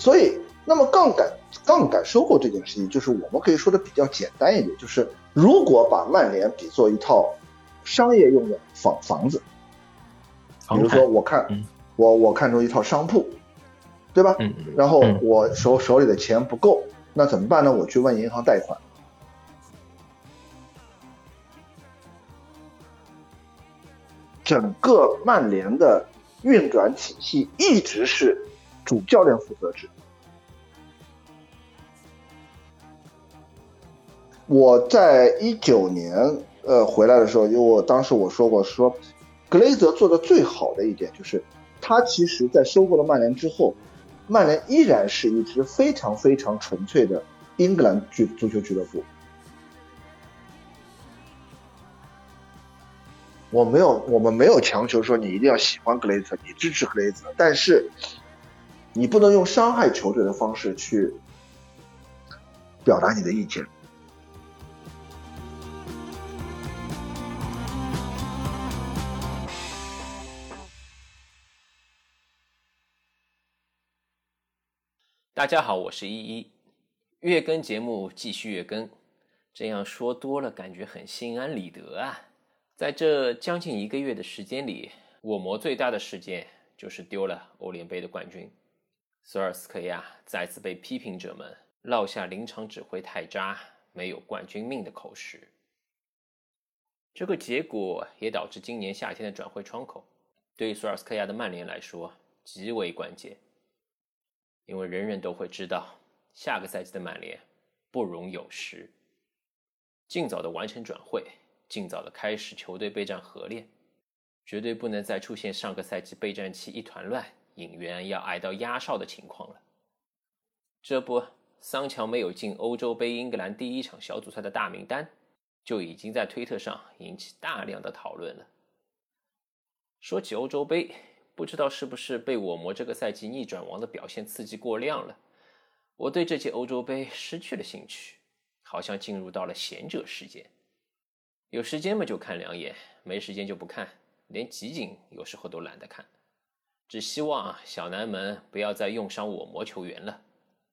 所以，那么杠杆杠杆收购这件事情，就是我们可以说的比较简单一点，就是如果把曼联比作一套商业用的房房子，比如说我看我我看中一套商铺，对吧？嗯然后我手手里的钱不够，那怎么办呢？我去问银行贷款。整个曼联的运转体系一直是主教练负责制。我在一九年呃回来的时候，因为我当时我说过说，格雷泽做的最好的一点就是，他其实在收购了曼联之后，曼联依然是一支非常非常纯粹的英格兰俱足球俱乐部。我没有，我们没有强求说你一定要喜欢格雷泽，你支持格雷泽，但是你不能用伤害球队的方式去表达你的意见。大家好，我是依依。月更节目继续月更，这样说多了，感觉很心安理得啊。在这将近一个月的时间里，我魔最大的事件就是丢了欧联杯的冠军。索尔斯克亚再次被批评者们落下临场指挥太渣、没有冠军命的口实。这个结果也导致今年夏天的转会窗口对于索尔斯克亚的曼联来说极为关键。因为人人都会知道，下个赛季的曼联不容有失。尽早的完成转会，尽早的开始球队备战合练，绝对不能再出现上个赛季备战期一团乱，引援要挨到压哨的情况了。这不，桑乔没有进欧洲杯英格兰第一场小组赛的大名单，就已经在推特上引起大量的讨论了。说起欧洲杯。不知道是不是被我魔这个赛季逆转王的表现刺激过量了，我对这届欧洲杯失去了兴趣，好像进入到了贤者时间。有时间嘛就看两眼，没时间就不看，连集锦有时候都懒得看。只希望小南门不要再用上我魔球员了，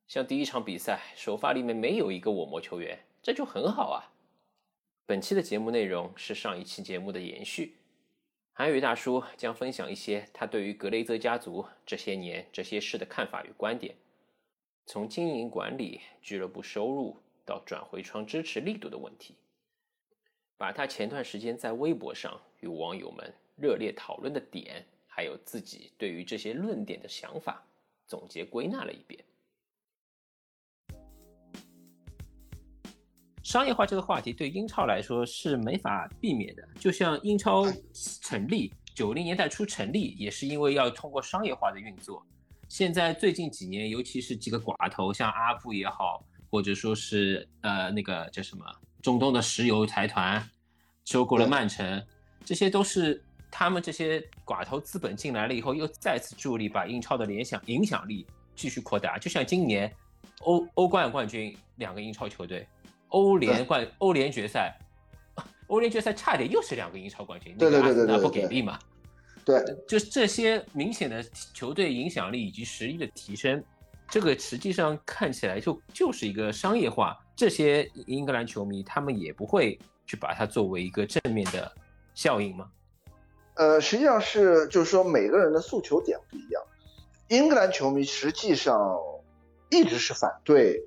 像第一场比赛首发里面没有一个我魔球员，这就很好啊。本期的节目内容是上一期节目的延续。韩宇大叔将分享一些他对于格雷泽家族这些年这些事的看法与观点，从经营管理、俱乐部收入到转会窗支持力度的问题，把他前段时间在微博上与网友们热烈讨论的点，还有自己对于这些论点的想法，总结归纳了一遍。商业化这个话题对英超来说是没法避免的，就像英超成立九零年代初成立，也是因为要通过商业化的运作。现在最近几年，尤其是几个寡头，像阿布也好，或者说是呃那个叫什么中东的石油财团收购了曼城，这些都是他们这些寡头资本进来了以后，又再次助力把英超的联想影响力继续扩大。就像今年欧欧冠冠军两个英超球队。欧联冠、欧联决赛，欧联决赛差点又是两个英超冠军，对对对对对，不给力嘛？对，就是这些明显的球队影响力以及实力的提升，这个实际上看起来就就是一个商业化。这些英格兰球迷他们也不会去把它作为一个正面的效应吗？呃，实际上是就是说每个人的诉求点不一样。英格兰球迷实际上一直是反对。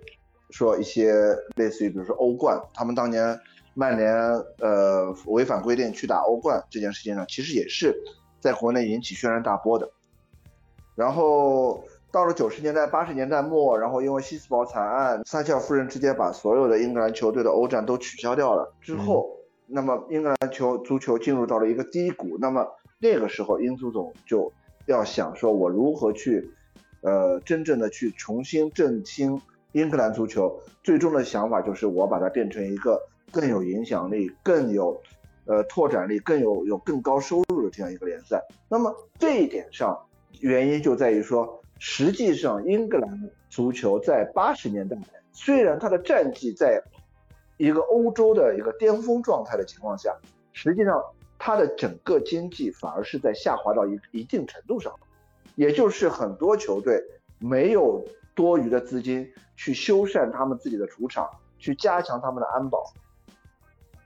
说一些类似于，比如说欧冠，他们当年曼联呃违反规定去打欧冠这件事情上，其实也是在国内引起轩然大波的。然后到了九十年代、八十年代末，然后因为希斯堡惨案，撒切尔夫人直接把所有的英格兰球队的欧战都取消掉了之后，那么英格兰球足球进入到了一个低谷。那么那个时候，英足总就要想说，我如何去呃真正的去重新振兴。英格兰足球最终的想法就是我把它变成一个更有影响力、更有呃拓展力、更有有更高收入的这样一个联赛。那么这一点上，原因就在于说，实际上英格兰足球在八十年代虽然它的战绩在一个欧洲的一个巅峰状态的情况下，实际上它的整个经济反而是在下滑到一一定程度上，也就是很多球队没有多余的资金去修缮他们自己的主场，去加强他们的安保。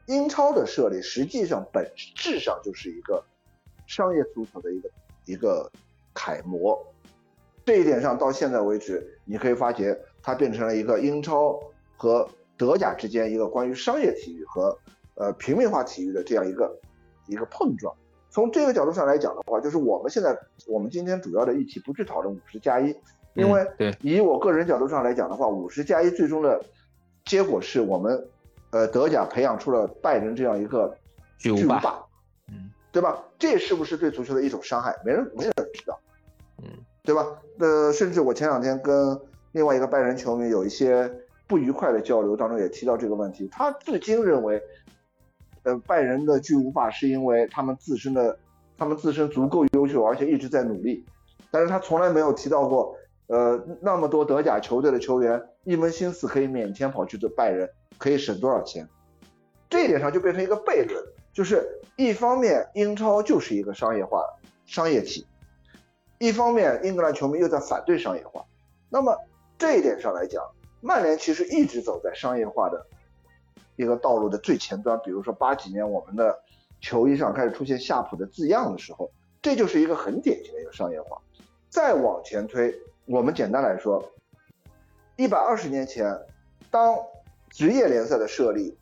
英超的设立实际上本质上就是一个商业足球的一个一个楷模，这一点上到现在为止，你可以发觉它变成了一个英超和德甲之间一个关于商业体育和呃平民化体育的这样一个一个碰撞。从这个角度上来讲的话，就是我们现在我们今天主要的议题不去讨论五十加一，因为以我个人角度上来讲的话，五十加一最终的结果是我们。呃，德甲培养出了拜仁这样一个巨无霸，嗯，对吧？这是不是对足球的一种伤害？没人没人知道，嗯，对吧？呃，甚至我前两天跟另外一个拜仁球迷有一些不愉快的交流当中也提到这个问题。他至今认为，呃，拜仁的巨无霸是因为他们自身的他们自身足够优秀，而且一直在努力。但是他从来没有提到过，呃，那么多德甲球队的球员一门心思可以免签跑去的拜仁。可以省多少钱？这一点上就变成一个悖论，就是一方面英超就是一个商业化商业体，一方面英格兰球迷又在反对商业化。那么这一点上来讲，曼联其实一直走在商业化的一个道路的最前端。比如说八几年我们的球衣上开始出现夏普的字样的时候，这就是一个很典型的一个商业化。再往前推，我们简单来说，一百二十年前，当职业联赛的设立，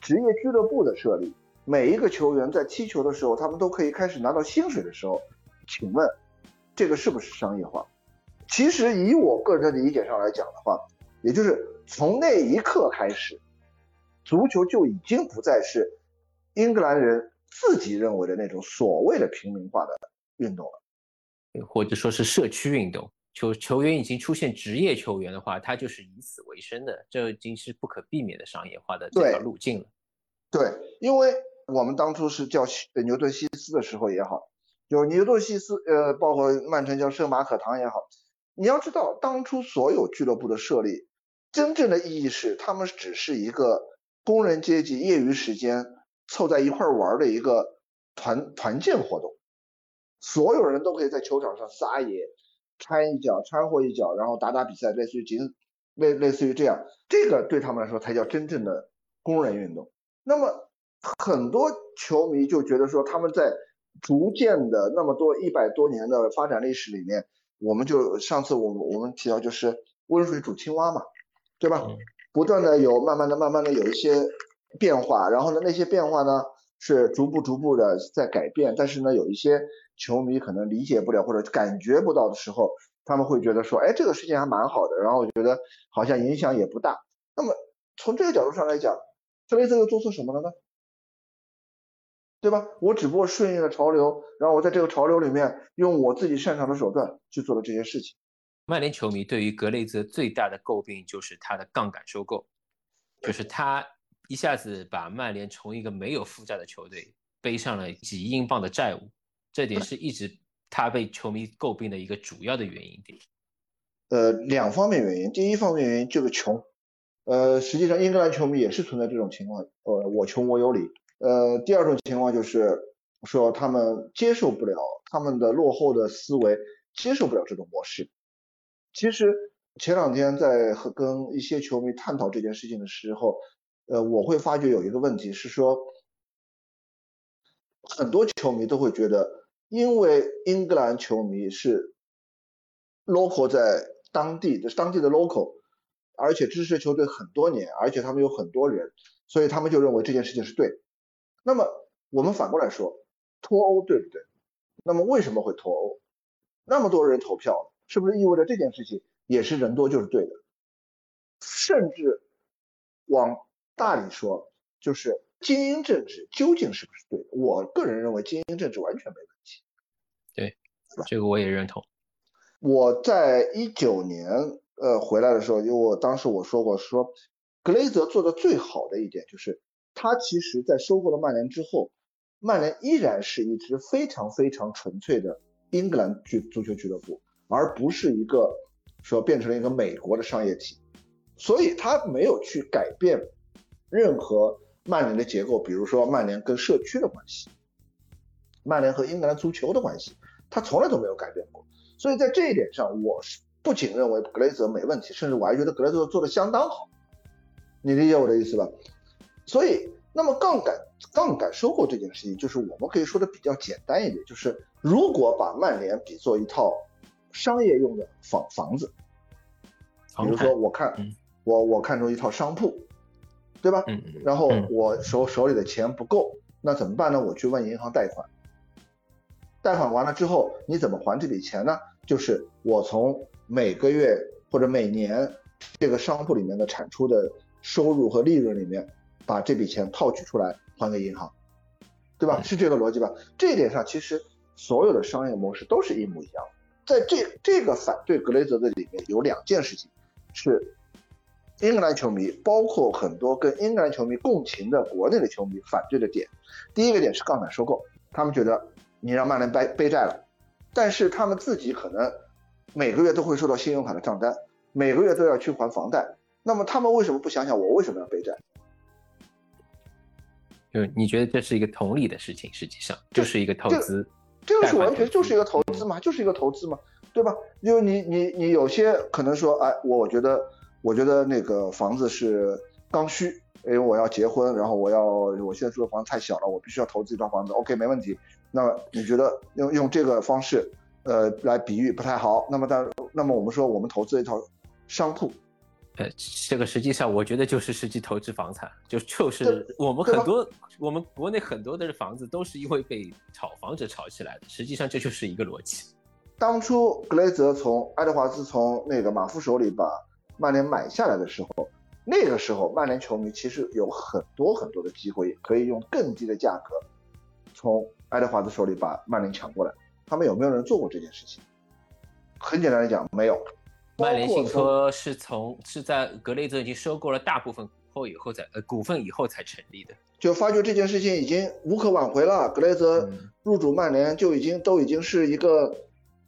职业俱乐部的设立，每一个球员在踢球的时候，他们都可以开始拿到薪水的时候，请问，这个是不是商业化？其实以我个人的理解上来讲的话，也就是从那一刻开始，足球就已经不再是英格兰人自己认为的那种所谓的平民化的运动了，或者说是社区运动。球球员已经出现职业球员的话，他就是以此为生的，这已经是不可避免的商业化的这条路径了。对，因为我们当初是叫牛顿西斯的时候也好，就牛顿西斯，呃，包括曼城叫圣马可堂也好，你要知道，当初所有俱乐部的设立，真正的意义是他们只是一个工人阶级业余时间凑在一块玩的一个团团建活动，所有人都可以在球场上撒野。掺一脚，掺和一脚，然后打打比赛，类似于仅类类似于这样，这个对他们来说才叫真正的工人运动。那么很多球迷就觉得说，他们在逐渐的那么多一百多年的发展历史里面，我们就上次我们我们提到就是温水煮青蛙嘛，对吧？不断的有慢慢的慢慢的有一些变化，然后呢那些变化呢是逐步逐步的在改变，但是呢有一些。球迷可能理解不了或者感觉不到的时候，他们会觉得说，哎，这个事情还蛮好的，然后我觉得好像影响也不大。那么从这个角度上来讲，特雷泽又做错什么了呢？对吧？我只不过顺应了潮流，然后我在这个潮流里面用我自己擅长的手段去做了这些事情。曼联球迷对于格雷泽最大的诟病就是他的杠杆收购，就是他一下子把曼联从一个没有负债的球队背上了几亿英镑的债务。这点是一直他被球迷诟病的一个主要的原因。呃，两方面原因。第一方面原因就是穷。呃，实际上英格兰球迷也是存在这种情况。呃，我穷我有理。呃，第二种情况就是说他们接受不了他们的落后的思维，接受不了这种模式。其实前两天在和跟一些球迷探讨这件事情的时候，呃，我会发觉有一个问题是说，很多球迷都会觉得。因为英格兰球迷是 local 在当地的当地的 local，而且支持球队很多年，而且他们有很多人，所以他们就认为这件事情是对。那么我们反过来说，脱欧对不对？那么为什么会脱欧？那么多人投票，是不是意味着这件事情也是人多就是对的？甚至往大里说，就是精英政治究竟是不是对的？我个人认为精英政治完全没问题。对这个我也认同。我在一九年呃回来的时候，因为我当时我说过，说格雷泽做的最好的一点就是，他其实在收购了曼联之后，曼联依然是一支非常非常纯粹的英格兰俱足球俱乐部，而不是一个说变成了一个美国的商业体，所以他没有去改变任何曼联的结构，比如说曼联跟社区的关系。曼联和英格兰足球的关系，他从来都没有改变过。所以在这一点上，我是不仅认为格雷泽没问题，甚至我还觉得格雷泽做的相当好。你理解我的意思吧？所以，那么杠杆杠杆收购这件事情，就是我们可以说的比较简单一点，就是如果把曼联比作一套商业用的房房子，比如说我看我我看中一套商铺，对吧？嗯然后我手手里的钱不够，那怎么办呢？我去问银行贷款，贷款完了之后，你怎么还这笔钱呢？就是我从每个月或者每年这个商铺里面的产出的收入和利润里面。把这笔钱套取出来还给银行，对吧？是这个逻辑吧？这一点上，其实所有的商业模式都是一模一样。在这这个反对格雷泽的里面有两件事情，是英格兰球迷，包括很多跟英格兰球迷共情的国内的球迷反对的点。第一个点是杠杆收购，他们觉得你让曼联背背债了，但是他们自己可能每个月都会收到信用卡的账单，每个月都要去还房贷，那么他们为什么不想想我为什么要背债？就你觉得这是一个同理的事情，实际上就是一个投资，这个是完全就是一个投资嘛，就是一个投资嘛，对吧？因为你你你有些可能说，哎，我觉得我觉得那个房子是刚需，因为我要结婚，然后我要我现在住的房子太小了，我必须要投资一套房子，OK 没问题。那么你觉得用用这个方式，呃，来比喻不太好？那么但那么我们说我们投资一套商铺。呃，这个实际上我觉得就是实际投资房产，就就是我们很多我们国内很多的房子都是因为被炒房者炒起来的，实际上这就是一个逻辑。当初格雷泽从爱德华兹从那个马夫手里把曼联买下来的时候，那个时候曼联球迷其实有很多很多的机会可以用更低的价格从爱德华兹手里把曼联抢过来，他们有没有人做过这件事情？很简单的讲，没有。曼联信托是从是在格雷泽已经收购了大部分股后以后才呃股份以后才成立的，就发觉这件事情已经无可挽回了。格雷泽入主曼联就已经都已经是一个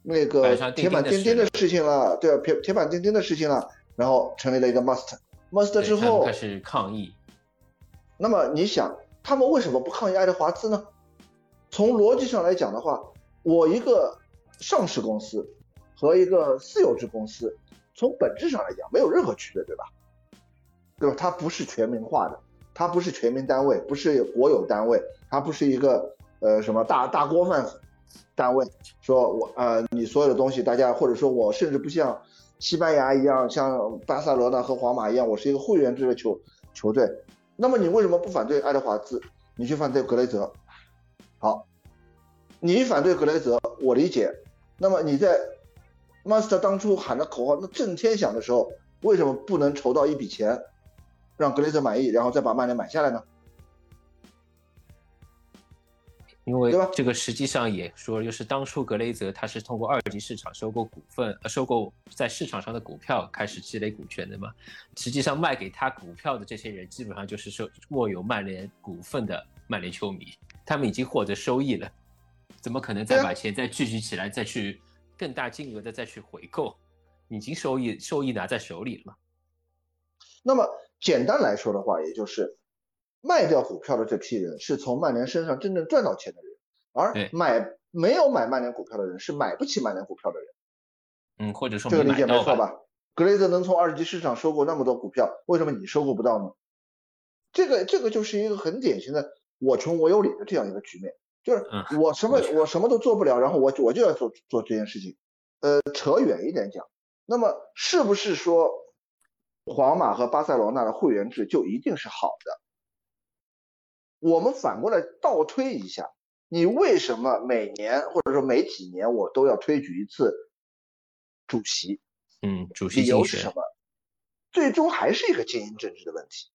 那个铁板钉钉的事情了，对啊，铁铁板钉钉的事情了。然后成立了一个 must，must 之后开始抗议。那么你想，他们为什么不抗议爱德华兹呢？从逻辑上来讲的话，我一个上市公司。和一个私有制公司，从本质上来讲没有任何区别，对吧？对吧？它不是全民化的，它不是全民单位，不是国有单位，它不是一个呃什么大大锅饭单位。说我呃，你所有的东西，大家或者说我甚至不像西班牙一样，像巴塞罗那和皇马一样，我是一个会员制的球球队。那么你为什么不反对爱德华兹？你去反对格雷泽？好，你反对格雷泽，我理解。那么你在 Master 当初喊的口号那震天响的时候，为什么不能筹到一笔钱，让格雷泽满意，然后再把曼联买下来呢？因为这个实际上也说，就是当初格雷泽他是通过二级市场收购股份，呃，收购在市场上的股票开始积累股权的嘛。实际上卖给他股票的这些人，基本上就是说握有曼联股份的曼联球迷，他们已经获得收益了，怎么可能再把钱再聚集起来再去？更大金额的再去回购，已经收益收益拿在手里了嘛？那么简单来说的话，也就是卖掉股票的这批人是从曼联身上真正赚到钱的人，而买没有买曼联股票的人是买不起曼联股票的人。嗯，或者说这个理解没错吧？格雷泽能从二级市场收购那么多股票，为什么你收购不到呢？这个这个就是一个很典型的我穷我有理的这样一个局面。就是我什么我什么都做不了，然后我我就要做做这件事情。呃，扯远一点讲，那么是不是说皇马和巴塞罗那的会员制就一定是好的？我们反过来倒推一下，你为什么每年或者说每几年我都要推举一次主席？嗯，主席理由是什么？最终还是一个精英政治的问题。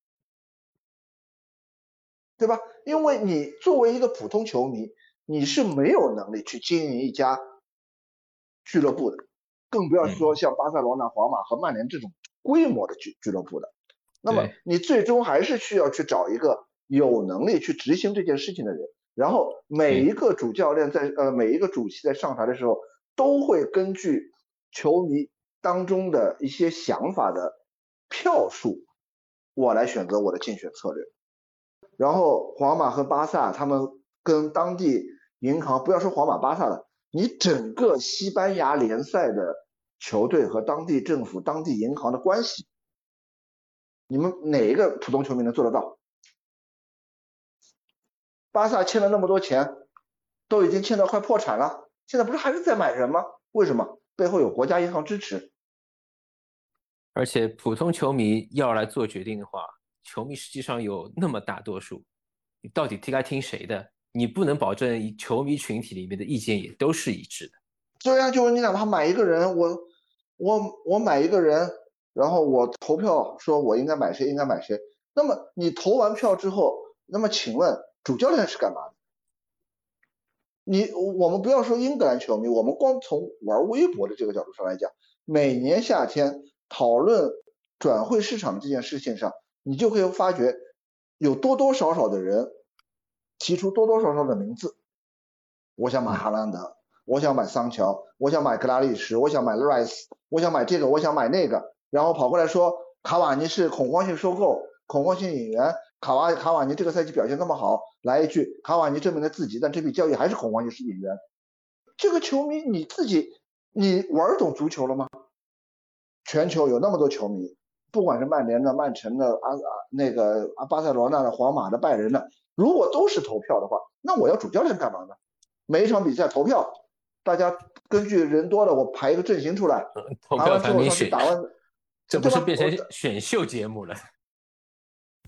对吧？因为你作为一个普通球迷，你是没有能力去经营一家俱乐部的，更不要说像巴塞罗那、皇马和曼联这种规模的俱俱乐部的。那么你最终还是需要去找一个有能力去执行这件事情的人。然后每一个主教练在呃每一个主席在上台的时候，都会根据球迷当中的一些想法的票数，我来选择我的竞选策略。然后皇马和巴萨他们跟当地银行，不要说皇马、巴萨了，你整个西班牙联赛的球队和当地政府、当地银行的关系，你们哪一个普通球迷能做得到？巴萨欠了那么多钱，都已经欠到快破产了，现在不是还是在买人吗？为什么？背后有国家银行支持。而且普通球迷要来做决定的话，球迷实际上有那么大多数，你到底该听谁的？你不能保证球迷群体里面的意见也都是一致的。对呀，就是你哪怕买一个人，我我我买一个人，然后我投票说我应该买谁，应该买谁。那么你投完票之后，那么请问主教练是干嘛的？你我们不要说英格兰球迷，我们光从玩微博的这个角度上来讲，每年夏天讨论转会市场这件事情上，你就会发觉有多多少少的人提出多多少少的名字。我想买哈兰德，我想买桑乔，我想买格拉利什，我想买 Rice，我想买这个，我想买那个，然后跑过来说卡瓦尼是恐慌性收购，恐慌性引援。卡瓦卡瓦尼这个赛季表现那么好，来一句卡瓦尼证明了自己，但这笔交易还是恐慌性是引援。这个球迷你自己你玩懂足球了吗？全球有那么多球迷，不管是曼联的、曼城的、阿阿那个阿巴塞罗那的、皇马的、拜仁的，如果都是投票的话，那我要主教练干嘛呢？每一场比赛投票，大家根据人多的，我排一个阵型出来，投票排完之后上去打完，这不是变成选秀节目了？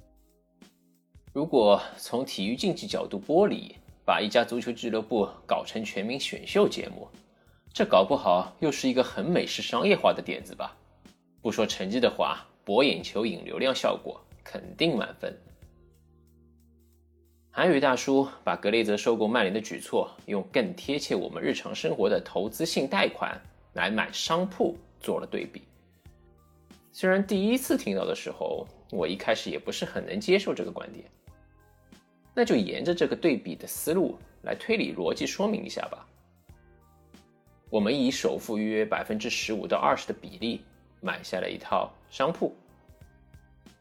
如果从体育竞技角度剥离，把一家足球俱乐部搞成全民选秀节目，这搞不好又是一个很美式商业化的点子吧？不说成绩的话，博眼球、引流量效果肯定满分。韩宇大叔把格雷泽收购曼联的举措，用更贴切我们日常生活的投资性贷款来买商铺做了对比。虽然第一次听到的时候，我一开始也不是很能接受这个观点。那就沿着这个对比的思路来推理逻辑说明一下吧。我们以首付约百分之十五到二十的比例买下了一套商铺，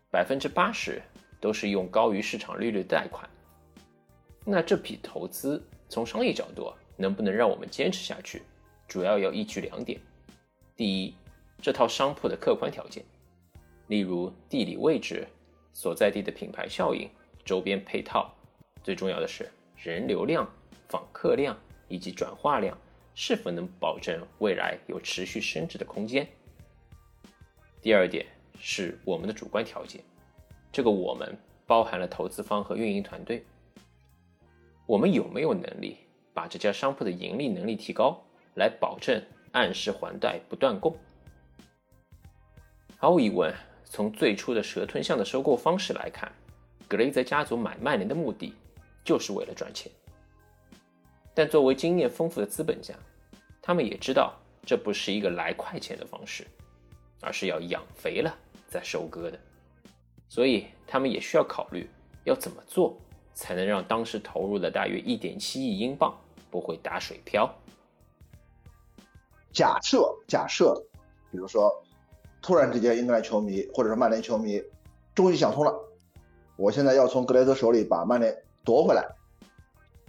百分之八十都是用高于市场利率贷款。那这笔投资从商业角度能不能让我们坚持下去，主要要依据两点：第一，这套商铺的客观条件，例如地理位置、所在地的品牌效应、周边配套。最重要的是人流量、访客量以及转化量是否能保证未来有持续升值的空间。第二点是我们的主观条件，这个我们包含了投资方和运营团队，我们有没有能力把这家商铺的盈利能力提高，来保证按时还贷不断供？毫无疑问，从最初的蛇吞象的收购方式来看，格雷泽家族买曼联的目的。就是为了赚钱，但作为经验丰富的资本家，他们也知道这不是一个来快钱的方式，而是要养肥了再收割的。所以他们也需要考虑要怎么做才能让当时投入的大约一点七亿英镑不会打水漂。假设假设，比如说突然之间英格兰球迷或者是曼联球迷终于想通了，我现在要从格雷泽手里把曼联。夺回来，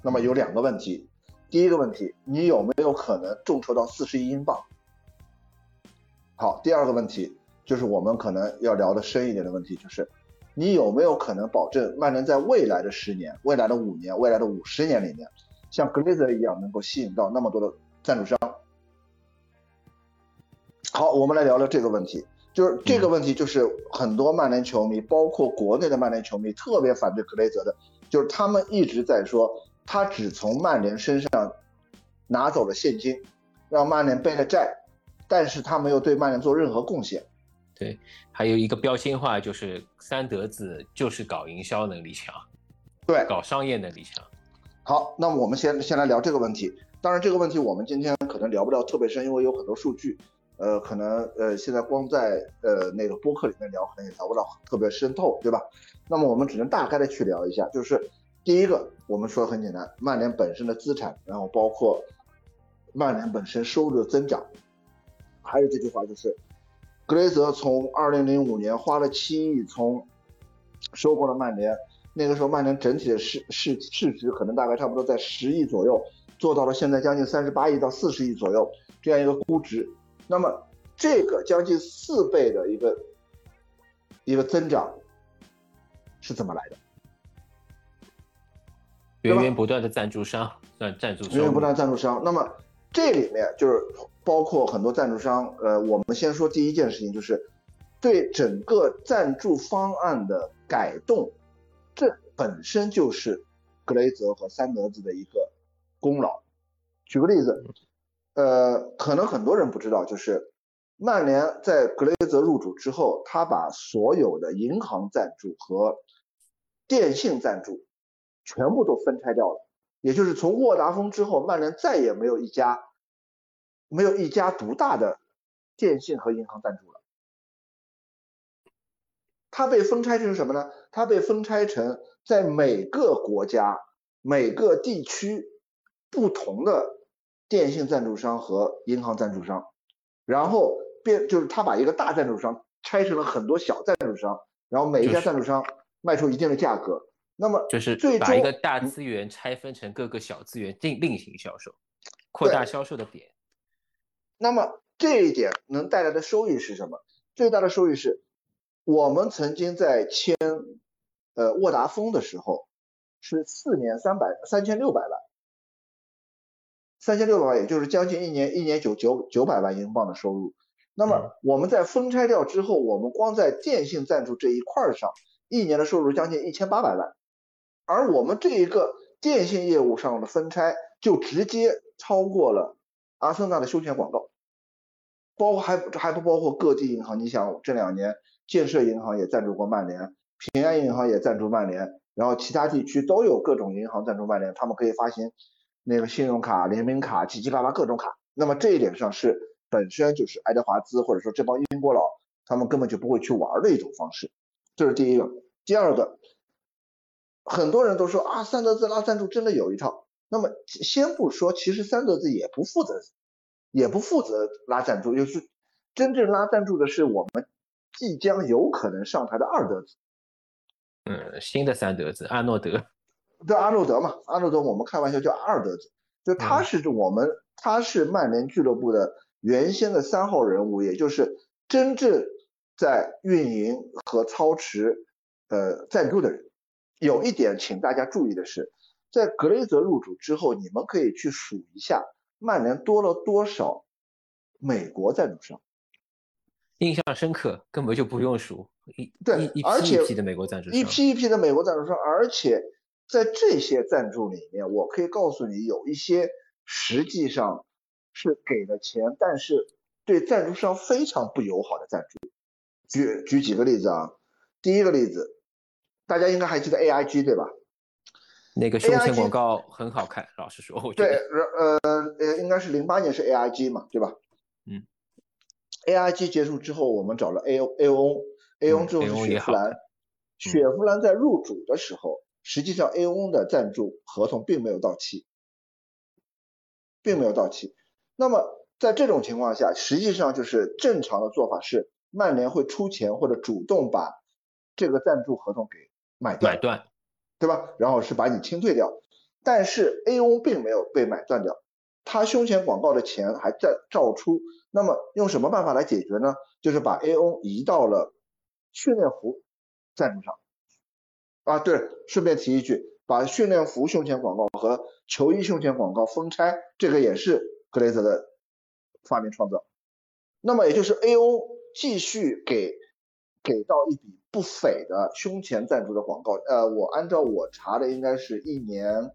那么有两个问题。第一个问题，你有没有可能众筹到四十亿英镑？好，第二个问题就是我们可能要聊的深一点的问题，就是你有没有可能保证曼联在未来的十年、未来的五年、未来的五十年里面，像格雷泽一样能够吸引到那么多的赞助商？好，我们来聊聊这个问题。就是这个问题，就是很多曼联球迷，包括国内的曼联球迷，特别反对格雷泽的。就是他们一直在说，他只从曼联身上拿走了现金，让曼联背了债，但是他没有对曼联做任何贡献。对，还有一个标签化，就是三德子就是搞营销能力强，对，搞商业能力强。好，那么我们先先来聊这个问题。当然，这个问题我们今天可能聊不了特别深，因为有很多数据，呃，可能呃现在光在呃那个播客里面聊，可能也聊不到特别深透，对吧？那么我们只能大概的去聊一下，就是第一个，我们说很简单，曼联本身的资产，然后包括曼联本身收入的增长，还是这句话就是，格雷泽从二零零五年花了七亿从收购了曼联，那个时候曼联整体的市市市值可能大概差不多在十亿左右，做到了现在将近三十八亿到四十亿左右这样一个估值。那么这个将近四倍的一个一个增长是怎么来的？源源不断的赞助商，赞赞助商，源源不断赞助商。那么这里面就是包括很多赞助商。呃，我们先说第一件事情，就是对整个赞助方案的改动，这本身就是格雷泽和三德子的一个功劳。举个例子，呃，可能很多人不知道，就是曼联在格雷泽入主之后，他把所有的银行赞助和电信赞助。全部都分拆掉了，也就是从沃达丰之后，曼联再也没有一家没有一家独大的电信和银行赞助了。它被分拆成什么呢？它被分拆成在每个国家、每个地区不同的电信赞助商和银行赞助商，然后变就是他把一个大赞助商拆成了很多小赞助商，然后每一家赞助商卖出一定的价格。那么就是把一个大资源拆分成各个小资源另另行销售，扩大销售的点。那么这一点能带来的收益是什么？最大的收益是，我们曾经在签呃沃达丰的时候，是四年三百三千六百万，三千六百万也就是将近一年一年九九九百万英镑的收入。那么我们在分拆掉之后，我们光在电信赞助这一块上，一年的收入将近一千八百万。而我们这一个电信业务上的分拆，就直接超过了阿森纳的休闲广告，包括还还不包括各地银行。你想这两年建设银行也赞助过曼联，平安银行也赞助曼联，然后其他地区都有各种银行赞助曼联，他们可以发行那个信用卡、联名卡、七七八八各种卡。那么这一点上是本身就是爱德华兹或者说这帮英国佬他们根本就不会去玩的一种方式，这是第一个。第二个。很多人都说啊，三德子拉赞助真的有一套。那么先不说，其实三德子也不负责，也不负责拉赞助，就是真正拉赞助的是我们即将有可能上台的二德子。嗯，新的三德子阿诺德，对阿诺德嘛，阿诺德我们开玩笑叫二德子，就他是我们他是曼联俱乐部的原先的三号人物，也就是真正在运营和操持呃赞助的人。有一点，请大家注意的是，在格雷泽入主之后，你们可以去数一下，曼联多了多少美国赞助商。印象深刻，根本就不用数。对，一批一批的美国赞助商，一批一批的美国赞助商，而且在这些赞助里面，我可以告诉你，有一些实际上是给了钱，但是对赞助商非常不友好的赞助。举举几个例子啊，第一个例子。大家应该还记得 A I G 对吧？那个胸前广告很好看，老实说，我觉得。对，呃呃，应该是零八年是 A I G 嘛，对吧？嗯。A I G 结束之后，我们找了 A O A O，A O 之后是雪佛兰。雪佛兰在入主的时候，实际上 A O 的赞助合同并没有到期，并没有到期。那么在这种情况下，实际上就是正常的做法是，曼联会出钱或者主动把这个赞助合同给。买买断，对吧？然后是把你清退掉，但是 A O 并没有被买断掉，他胸前广告的钱还在照出。那么用什么办法来解决呢？就是把 A O 移到了训练服赞助上。啊，对，顺便提一句，把训练服胸前广告和球衣胸前广告分拆，这个也是格雷泽的发明创造。那么也就是 A O 继续给给到一笔。不菲的胸前赞助的广告，呃，我按照我查的，应该是一年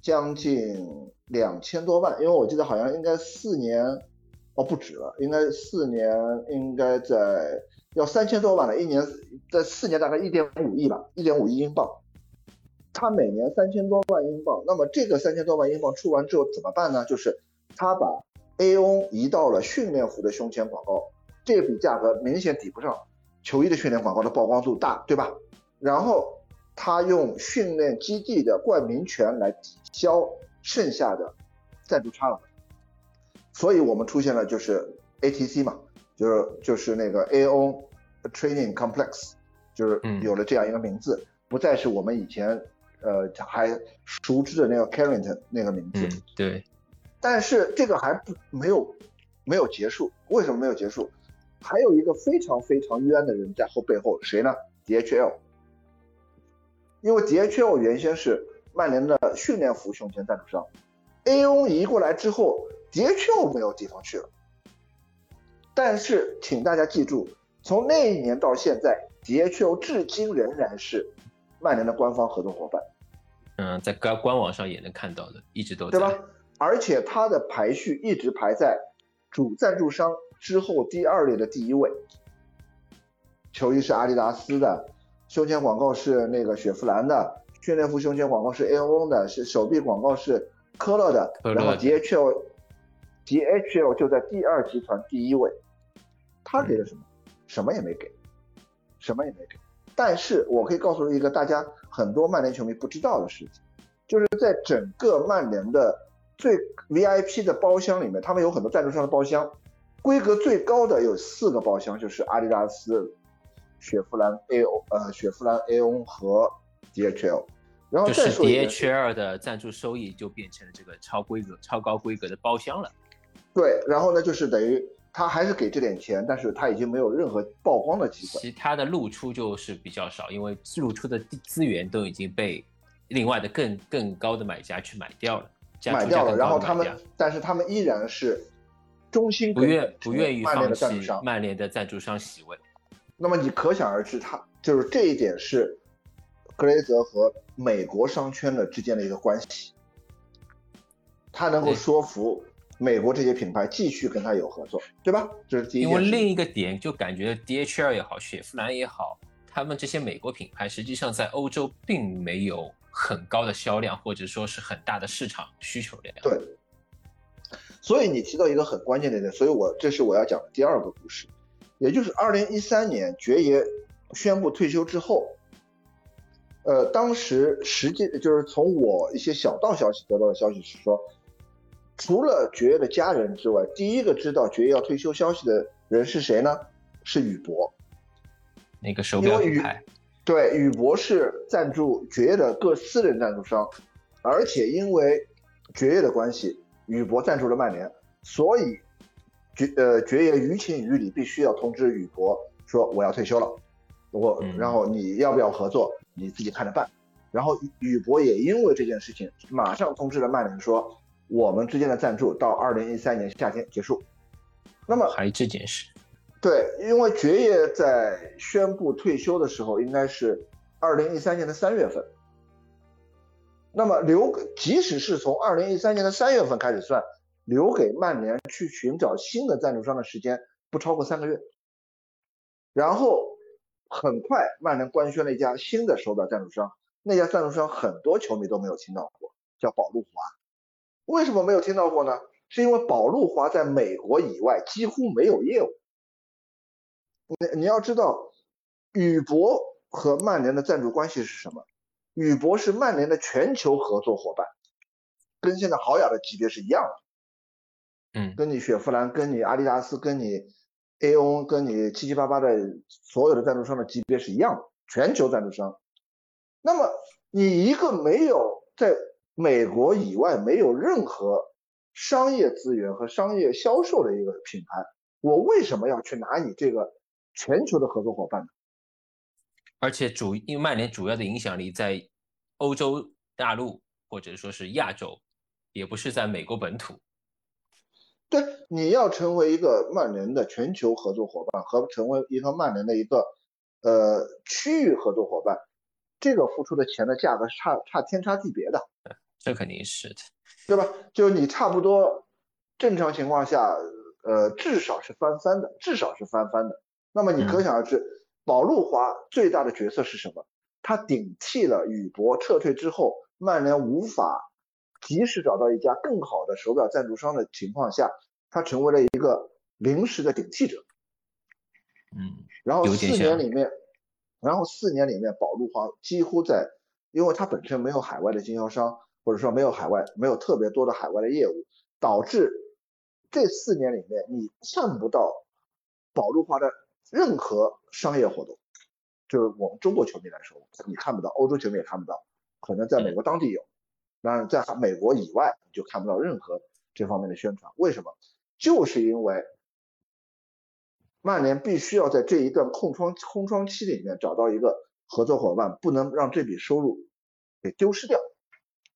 将近两千多万，因为我记得好像应该四年，哦不止了，应该四年应该在要三千多万了，一年在四年大概一点五亿吧，一点五亿英镑，他每年三千多万英镑，那么这个三千多万英镑出完之后怎么办呢？就是他把 A O 移到了训练服的胸前广告，这笔价格明显抵不上。球衣的训练广告的曝光度大，对吧？然后他用训练基地的冠名权来抵消剩下的赞助差额，所以我们出现了就是 ATC 嘛，就是就是那个 AO Training Complex，就是有了这样一个名字。不再是我们以前呃还熟知的那个 Carrington 那个名字。嗯，对。但是这个还不没有没有结束，为什么没有结束？还有一个非常非常冤的人在后背后，谁呢？DHL。因为 DHL 原先是曼联的训练服胸前赞助商，A.O. 移过来之后，DHL 没有地方去了。但是请大家记住，从那一年到现在，DHL 至今仍然是曼联的官方合作伙伴。嗯，在官官网上也能看到的，一直都对吧？而且它的排序一直排在主赞助商之后第二列的第一位。球衣是阿迪达斯的，胸前广告是那个雪佛兰的，训练服胸前广告是 A.O. 的，是手臂广告是科勒的，然后 DHL DHL 就在第二集团第一位。他给了什么？什么也没给，什么也没给。但是我可以告诉一个大家很多曼联球迷不知道的事情，就是在整个曼联的最 VIP 的包厢里面，他们有很多赞助商的包厢，规格最高的有四个包厢，就是阿迪达斯、雪佛兰 A.O. 呃雪佛兰 A.O. 和 DHL。然后就是 DHL 的赞助收益就变成了这个超规格、超高规格的包厢了。对，然后呢，就是等于。他还是给这点钱，但是他已经没有任何曝光的机会。其他的露出就是比较少，因为露出的资源都已经被另外的更更高的买家去买掉了。买掉了，然后他们，但是他们依然是中心不愿不愿意放弃曼联的赞助商席位。那么你可想而知，他就是这一点是格雷泽和美国商圈的之间的一个关系，他能够说服。美国这些品牌继续跟他有合作，对吧？这是第一。因为另一个点就感觉 DHL 也好，雪佛兰也好，他们这些美国品牌实际上在欧洲并没有很高的销量，或者说是很大的市场需求量。对。所以你提到一个很关键的点，所以我这是我要讲的第二个故事，也就是二零一三年爵爷宣布退休之后，呃，当时实际就是从我一些小道消息得到的消息是说。除了爵爷的家人之外，第一个知道爵爷要退休消息的人是谁呢？是宇博，那个手表品牌。对，宇博是赞助爵爷的各私人赞助商，而且因为爵爷的关系，宇博赞助了曼联，所以爵呃爵爷于情于理必须要通知宇博说我要退休了，我然后你要不要合作，你自己看着办。然后宇博也因为这件事情，马上通知了曼联说。我们之间的赞助到二零一三年夏天结束。那么还这件事？对，因为爵爷在宣布退休的时候应该是二零一三年的三月份。那么留，即使是从二零一三年的三月份开始算，留给曼联去寻找新的赞助商的时间不超过三个月。然后很快，曼联官宣了一家新的手表赞助商，那家赞助商很多球迷都没有听到过，叫宝路华。为什么没有听到过呢？是因为宝路华在美国以外几乎没有业务。你你要知道，宇博和曼联的赞助关系是什么？宇博是曼联的全球合作伙伴，跟现在豪雅的级别是一样的。嗯，跟你雪佛兰、跟你阿迪达斯、跟你 A.O.、跟你七七八八的所有的赞助商的级别是一样的，全球赞助商。那么你一个没有在。美国以外没有任何商业资源和商业销售的一个品牌，我为什么要去拿你这个全球的合作伙伴呢？而且主因为曼联主要的影响力在欧洲大陆或者说是亚洲，也不是在美国本土。对，你要成为一个曼联的全球合作伙伴和成为一个曼联的一个呃区域合作伙伴，这个付出的钱的价格是差差天差地别的。这肯定是的，对吧？就你差不多正常情况下，呃，至少是翻番的，至少是翻番的。那么你可想而知，宝路华最大的角色是什么？他顶替了宇博撤退之后，曼联无法及时找到一家更好的手表赞助商的情况下，他成为了一个临时的顶替者。嗯，然后四年里面，然后四年里面，宝路华几乎在，因为他本身没有海外的经销商。或者说没有海外，没有特别多的海外的业务，导致这四年里面你看不到宝路华的任何商业活动。就是我们中国球迷来说，你看不到，欧洲球迷也看不到，可能在美国当地有，当然在美国以外你就看不到任何这方面的宣传。为什么？就是因为曼联必须要在这一段空窗空窗期里面找到一个合作伙伴，不能让这笔收入给丢失掉，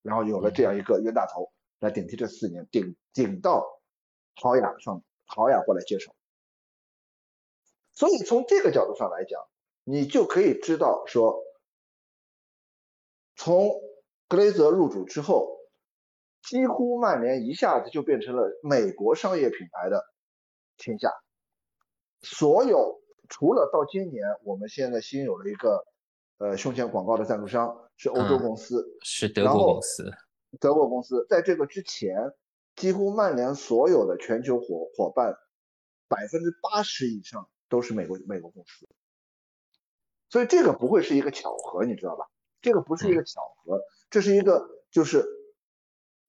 然后有了这样一个冤大头来顶替这四年，顶顶到豪雅上，豪雅过来接手。所以从这个角度上来讲，你就可以知道说，从格雷泽入主之后，几乎曼联一下子就变成了美国商业品牌的天下。所有除了到今年，我们现在新有了一个呃胸前广告的赞助商是欧洲公司，是德国公司，德国公司。在这个之前，几乎曼联所有的全球伙伙伴百分之八十以上。都是美国美国公司，所以这个不会是一个巧合，你知道吧？这个不是一个巧合，这是一个就是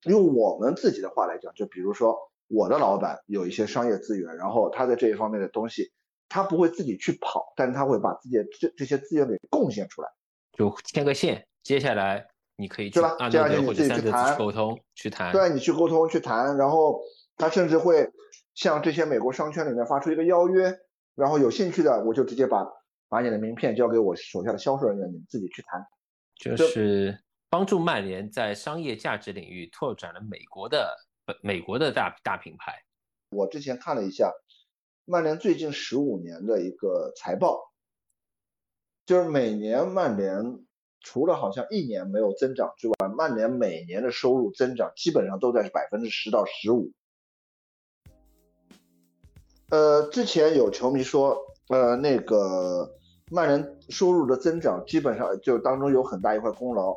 用我们自己的话来讲，就比如说我的老板有一些商业资源，然后他在这一方面的东西，他不会自己去跑，但是他会把自己的这这些资源给贡献出来，就牵个线，接下来你可以对吧？这样你自己去谈沟通去谈，对，你去沟通去谈，然后他甚至会向这些美国商圈里面发出一个邀约。然后有兴趣的，我就直接把把你的名片交给我手下的销售人员，你们自己去谈。就是帮助曼联在商业价值领域拓展了美国的美国的大大品牌。我之前看了一下曼联最近十五年的一个财报，就是每年曼联除了好像一年没有增长之外，曼联每年的收入增长基本上都在百分之十到十五。呃，之前有球迷说，呃，那个曼联收入的增长基本上就当中有很大一块功劳，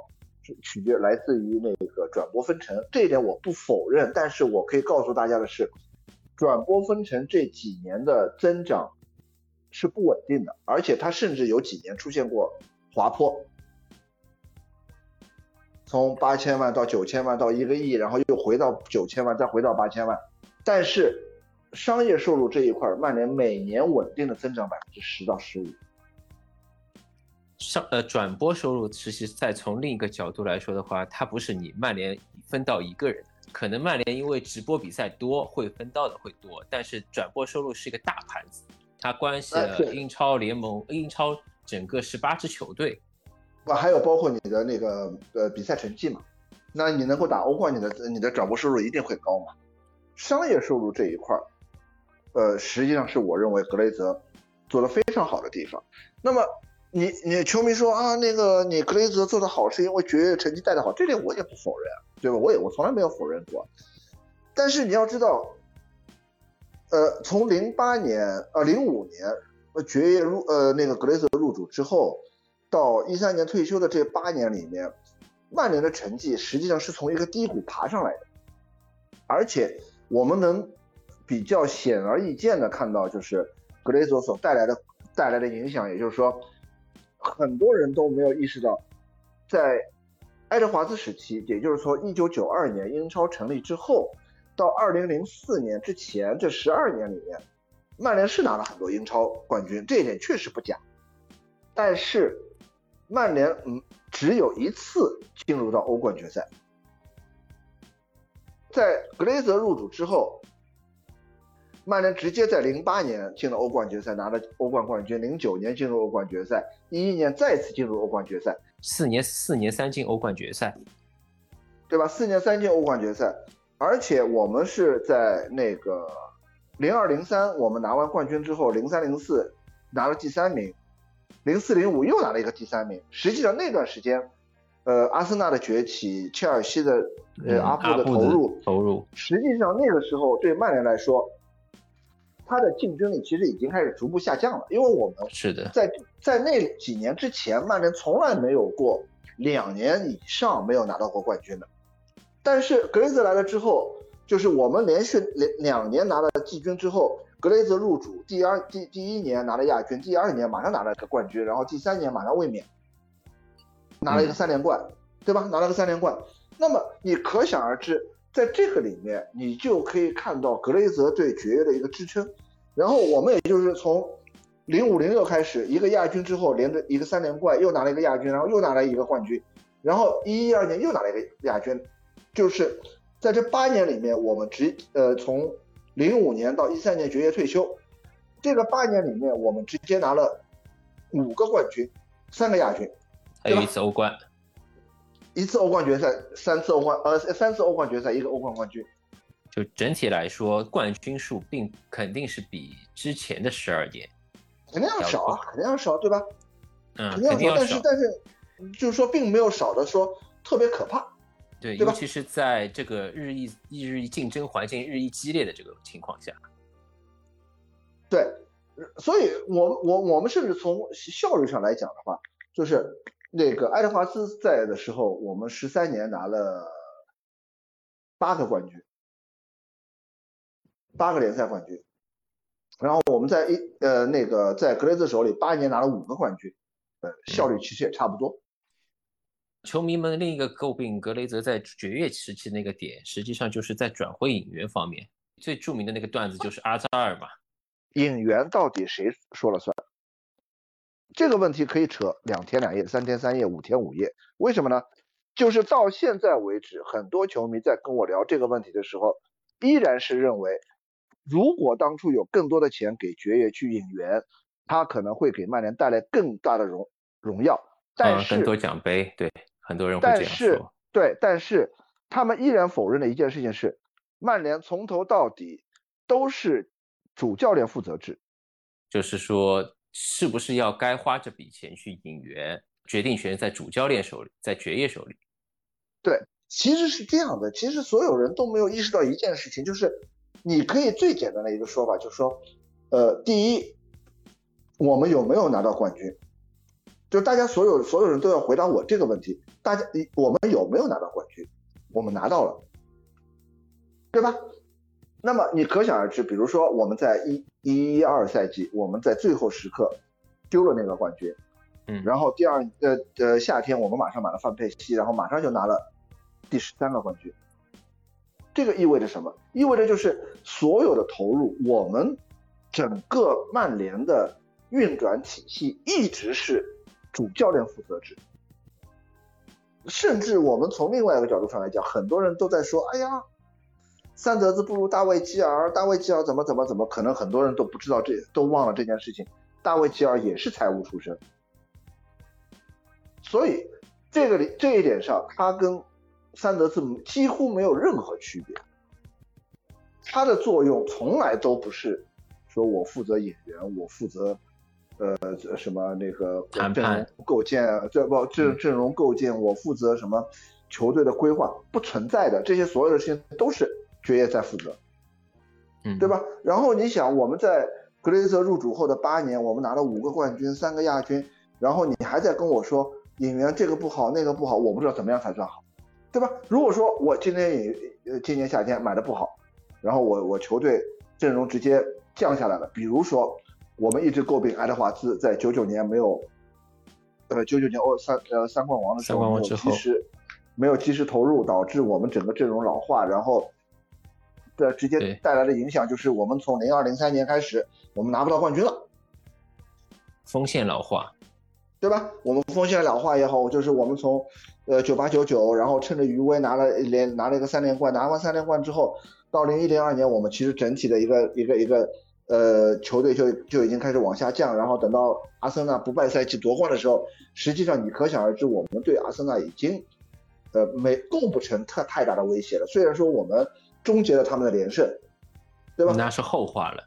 取决来自于那个转播分成，这一点我不否认。但是我可以告诉大家的是，转播分成这几年的增长是不稳定的，而且它甚至有几年出现过滑坡，从八千万到九千万到一个亿，然后又回到九千万，再回到八千万，但是。商业收入这一块，曼联每年稳定的增长百分之十到十五。上呃转播收入，其实再从另一个角度来说的话，它不是你曼联分到一个人，可能曼联因为直播比赛多，会分到的会多，但是转播收入是一个大盘子，它关系了英超联盟、英超整个十八支球队，不还有包括你的那个呃比赛成绩嘛？那你能够打欧冠，你的你的转播收入一定会高嘛？商业收入这一块。呃，实际上是我认为格雷泽做的非常好的地方。那么你你球迷说啊，那个你格雷泽做的好是因为爵爷成绩带的好，这点我也不否认，对吧？我也我从来没有否认过。但是你要知道，呃，从零八年呃零五年呃爵爷入呃那个格雷泽入主之后，到一三年退休的这八年里面，曼联的成绩实际上是从一个低谷爬上来的，而且我们能。比较显而易见的看到，就是格雷泽所带来的带来的影响，也就是说，很多人都没有意识到，在爱德华兹时期，也就是说一九九二年英超成立之后，到二零零四年之前这十二年里面，曼联是拿了很多英超冠军，这一点确实不假。但是，曼联嗯只有一次进入到欧冠决赛，在格雷泽入主之后。曼联直接在零八年进了欧冠决赛，拿了欧冠冠军。零九年进入欧冠决赛，一一年再次进入欧冠决赛，四年四年三进欧冠决赛，对吧？四年三进欧冠决赛，而且我们是在那个零二零三，我们拿完冠军之后，零三零四拿了第三名，零四零五又拿了一个第三名。实际上那段时间，呃，阿森纳的崛起，切尔西的呃阿布的投入投入，实际上那个时候对曼联来说。它的竞争力其实已经开始逐步下降了，因为我们是的，在在那几年之前，曼联从来没有过两年以上没有拿到过冠军的。但是格雷泽来了之后，就是我们连续两两年拿了季军之后，格雷泽入主，第二第第一年拿了亚军，第二年马上拿了个冠军，然后第三年马上卫冕，拿了一个三连冠，对吧？拿了个三连冠。那么你可想而知。在这个里面，你就可以看到格雷泽对爵爷的一个支撑。然后我们也就是从零五零六开始一个亚军之后，连着一个三连冠，又拿了一个亚军，然后又拿了一个冠军，然后一一二年又拿了一个亚军，就是在这八年里面，我们直呃从零五年到一三年爵爷退休，这个八年里面我们直接拿了五个冠军，三个亚军，还有一次欧冠，一次欧冠决赛，三次欧冠呃三次欧冠决赛，一个欧冠冠军。就整体来说，冠军数并肯定是比之前的十二年肯定要少啊，肯定要少，对吧？嗯，肯定要少，但是但是就是说并没有少的说特别可怕。对，对尤其是在这个日益日益竞争环境日益激烈的这个情况下，对，所以我们我我们甚至从效率上来讲的话，就是那个爱德华兹在的时候，我们十三年拿了八个冠军，八个联赛冠军，然后我们在一呃那个在格雷兹手里八年拿了五个冠军，呃效率其实也差不多。球迷们另一个诟病格雷泽在爵月时期那个点，实际上就是在转会引援方面，最著名的那个段子就是阿扎尔嘛。引援到底谁说了算？这个问题可以扯两天两夜、三天三夜、五天五夜。为什么呢？就是到现在为止，很多球迷在跟我聊这个问题的时候，依然是认为，如果当初有更多的钱给爵爷去引援，他可能会给曼联带来更大的荣荣耀。但是，更多奖杯，对，很多人会这样但是。对，但是他们依然否认的一件事情是，曼联从头到底都是主教练负责制。就是说，是不是要该花这笔钱去引援，决定权在主教练手里，在爵爷手里。对，其实是这样的，其实所有人都没有意识到一件事情，就是你可以最简单的一个说法就是说，呃，第一，我们有没有拿到冠军？就大家所有所有人都要回答我这个问题，大家我们有没有拿到冠军？我们拿到了，对吧？那么你可想而知，比如说我们在一一一二赛季，我们在最后时刻丢了那个冠军，嗯，然后第二呃呃夏天我们马上买了范佩西，然后马上就拿了第十三个冠军。这个意味着什么？意味着就是所有的投入，我们整个曼联的运转体系一直是主教练负责制。甚至我们从另外一个角度上来讲，很多人都在说：“哎呀，三德子不如大卫基尔，大卫基尔怎么怎么怎么？”可能很多人都不知道这，都忘了这件事情。大卫基尔也是财务出身，所以这个里这一点上，他跟三德子几乎没有任何区别。他的作用从来都不是说我负责演员，我负责呃什么那个谈阵容判构建，这不阵阵容构建，我负责什么球队的规划，不存在的，这些所有的事情都是爵爷在负责。嗯，对？吧？然后你想，我们在格雷泽入主后的八年，我们拿了五个冠军，三个亚军，然后你还在跟我说演员这个不好，那个不好，我不知道怎么样才算好，对吧？如果说我今年也呃今年夏天买的不好，然后我我球队阵容直接降下来了，比如说我们一直诟病爱德华兹在九九年没有，呃九九年欧三呃三冠王的时候没有及时没有及时投入，导致我们整个阵容老化，然后的直接带来的影响就是我们从零二零三年开始，我们拿不到冠军了，锋线老化，对吧？我们锋线老化也好，就是我们从呃九八九九，然后趁着余威拿了连拿了一个三连冠，拿完三连冠之后，到零一零二年，我们其实整体的一个一个一个呃球队就就已经开始往下降，然后等到阿森纳不败赛季夺冠的时候，实际上你可想而知，我们对阿森纳已经呃没构不成太太大的威胁了。虽然说我们终结了他们的连胜，对吧？那是后话了。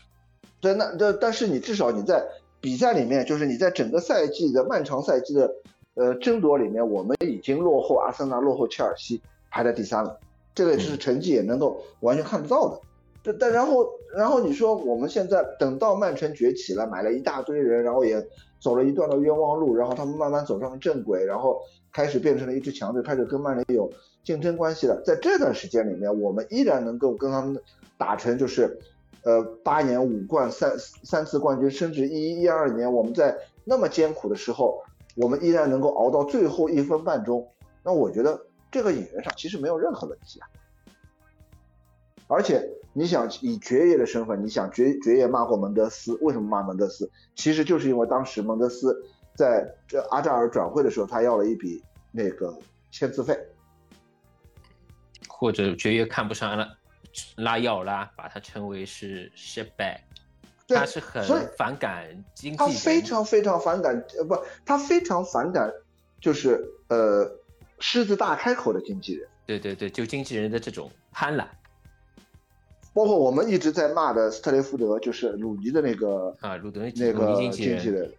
对，那这但是你至少你在比赛里面，就是你在整个赛季的漫长赛季的呃争夺里面，我们已经落后阿森纳、落后切尔西，排在第三了。这个是成绩也能够完全看得到的。但但然后然后你说我们现在等到曼城崛起了，买了一大堆人，然后也走了一段的冤枉路，然后他们慢慢走上了正轨，然后开始变成了一支强队，开始跟曼联有竞争关系了。在这段时间里面，我们依然能够跟他们打成就是。呃，八年五冠三三次冠军，甚至一一一二年我们在那么艰苦的时候，我们依然能够熬到最后一分半钟。那我觉得这个引援上其实没有任何问题啊。而且你想以爵爷的身份，你想爵爵爷骂过蒙德斯，为什么骂蒙德斯？其实就是因为当时蒙德斯在这阿扎尔转会的时候，他要了一笔那个签字费，或者爵爷看不上拉拉要拉，把他称为是 shitbag，他是很反感经济，他非常非常反感，呃不，他非常反感就是呃狮子大开口的经纪人，对对对，就经纪人的这种贪婪。包括我们一直在骂的斯特雷福德，就是鲁尼的那个啊，鲁德那个经纪人，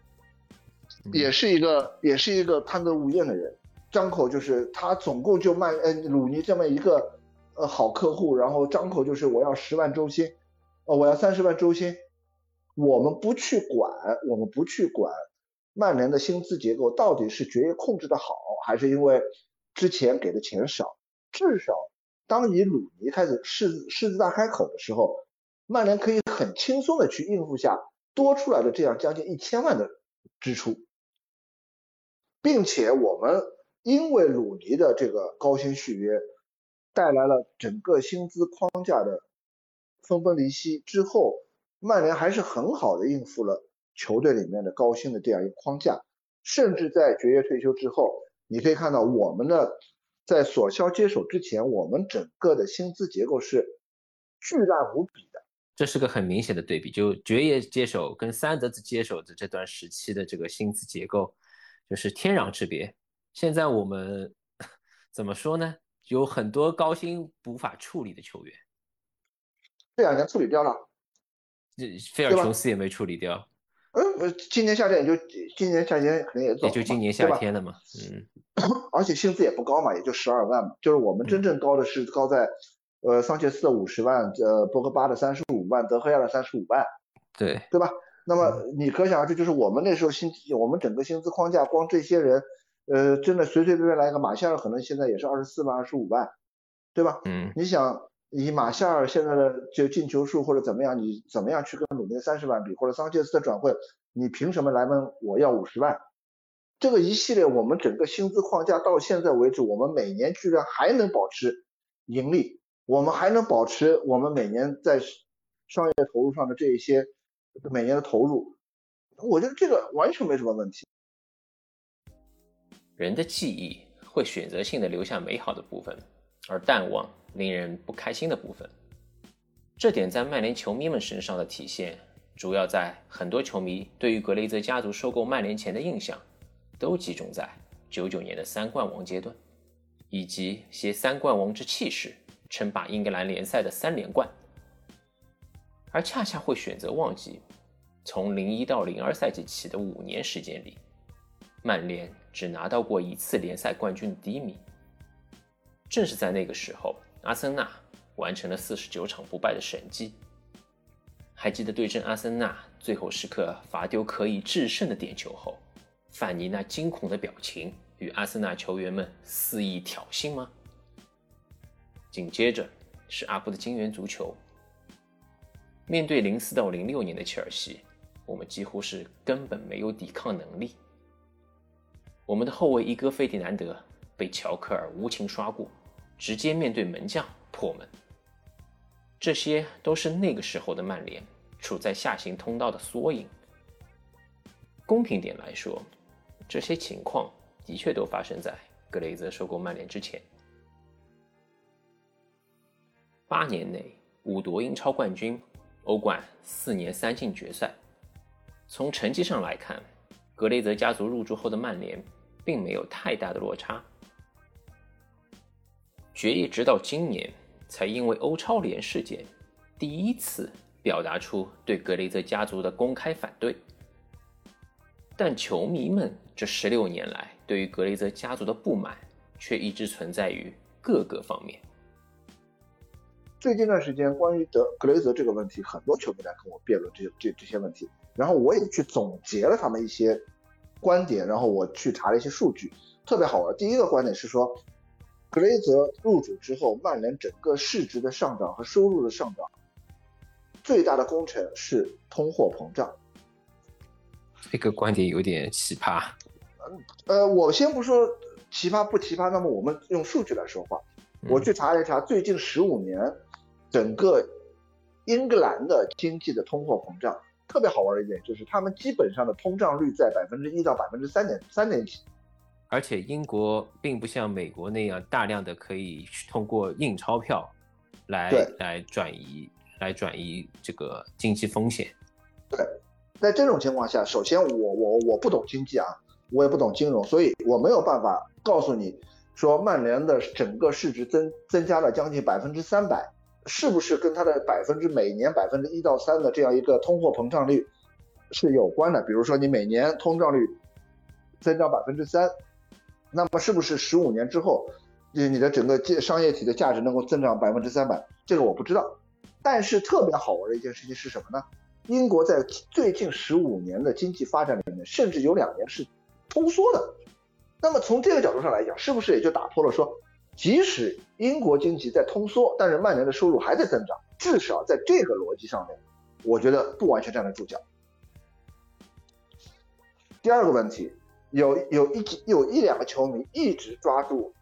也是一个也是一个贪得无厌的人，张口就是他总共就卖呃鲁尼这么一个呃好客户，然后张口就是我要十万周薪，呃我要三十万周薪，我们不去管，我们不去管曼联的薪资结构到底是爵爷控制的好，还是因为之前给的钱少，至少。当你鲁尼开始狮子狮子大开口的时候，曼联可以很轻松的去应付下多出来的这样将近一千万的支出，并且我们因为鲁尼的这个高薪续约，带来了整个薪资框架的分崩离析之后，曼联还是很好的应付了球队里面的高薪的这样一个框架，甚至在爵爷退休之后，你可以看到我们的。在索肖接手之前，我们整个的薪资结构是巨烂无比的，这是个很明显的对比。就爵爷接手跟三德子接手的这段时期的这个薪资结构，就是天壤之别。现在我们怎么说呢？有很多高薪无法处理的球员，这两年处理掉了，菲尔琼斯也没处理掉。嗯，今年夏天也就今年夏天肯定也走，也就今年夏天了嘛。嗯，而且薪资也不高嘛，也就十二万嘛。就是我们真正高的是高在，呃，桑切斯的五十万，呃，博格巴的三十五万，德赫亚的三十五万。对，对吧？那么你可想而知，就是我们那时候薪，我们整个薪资框架，光这些人，呃，真的随随便便来一个马夏尔，可能现在也是二十四万、二十五万，对吧？嗯，你想。以马夏尔现在的就进球数或者怎么样，你怎么样去跟鲁尼三十万比，或者桑切斯的转会，你凭什么来问我要五十万？这个一系列我们整个薪资框架到现在为止，我们每年居然还能保持盈利，我们还能保持我们每年在商业投入上的这一些每年的投入，我觉得这个完全没什么问题。人的记忆会选择性的留下美好的部分，而淡忘。令人不开心的部分，这点在曼联球迷们身上的体现，主要在很多球迷对于格雷泽家族收购曼联前的印象，都集中在九九年的三冠王阶段，以及携三冠王之气势称霸英格兰联赛的三连冠，而恰恰会选择忘记，从零一到零二赛季起的五年时间里，曼联只拿到过一次联赛冠军的低迷。正是在那个时候。阿森纳完成了四十九场不败的神迹。还记得对阵阿森纳最后时刻罚丢可以制胜的点球后，范尼那惊恐的表情与阿森纳球员们肆意挑衅吗？紧接着是阿布的金元足球。面对零四到零六年的切尔西，我们几乎是根本没有抵抗能力。我们的后卫伊戈费迪南德被乔克尔无情刷过。直接面对门将破门，这些都是那个时候的曼联处在下行通道的缩影。公平点来说，这些情况的确都发生在格雷泽收购曼联之前。八年内五夺英超冠军，欧冠四年三进决赛。从成绩上来看，格雷泽家族入驻后的曼联并没有太大的落差。决议直到今年才因为欧超联事件第一次表达出对格雷泽家族的公开反对，但球迷们这十六年来对于格雷泽家族的不满却一直存在于各个方面。最近一段时间，关于德格雷泽这个问题，很多球迷来跟我辩论这这这些问题，然后我也去总结了他们一些观点，然后我去查了一些数据，特别好玩。第一个观点是说。格雷泽入主之后，曼联整个市值的上涨和收入的上涨，最大的功臣是通货膨胀。这个观点有点奇葩。呃，我先不说奇葩不奇葩，那么我们用数据来说话。我去查了一查，最近十五年，整个英格兰的经济的通货膨胀特别好玩的一点就是，他们基本上的通胀率在百分之一到百分之三点三点几。而且英国并不像美国那样大量的可以通过印钞票来来转移来转移这个经济风险。对，在这种情况下，首先我我我不懂经济啊，我也不懂金融，所以我没有办法告诉你说曼联的整个市值增增加了将近百分之三百，是不是跟它的百分之每年百分之一到三的这样一个通货膨胀率是有关的？比如说你每年通胀率增长百分之三。那么是不是十五年之后，你你的整个商业体的价值能够增长百分之三百？这个我不知道。但是特别好玩的一件事情是什么呢？英国在最近十五年的经济发展里面，甚至有两年是通缩的。那么从这个角度上来讲，是不是也就打破了说，即使英国经济在通缩，但是曼联的收入还在增长？至少在这个逻辑上面，我觉得不完全站得住脚。第二个问题。有有一有一两个球迷一直抓住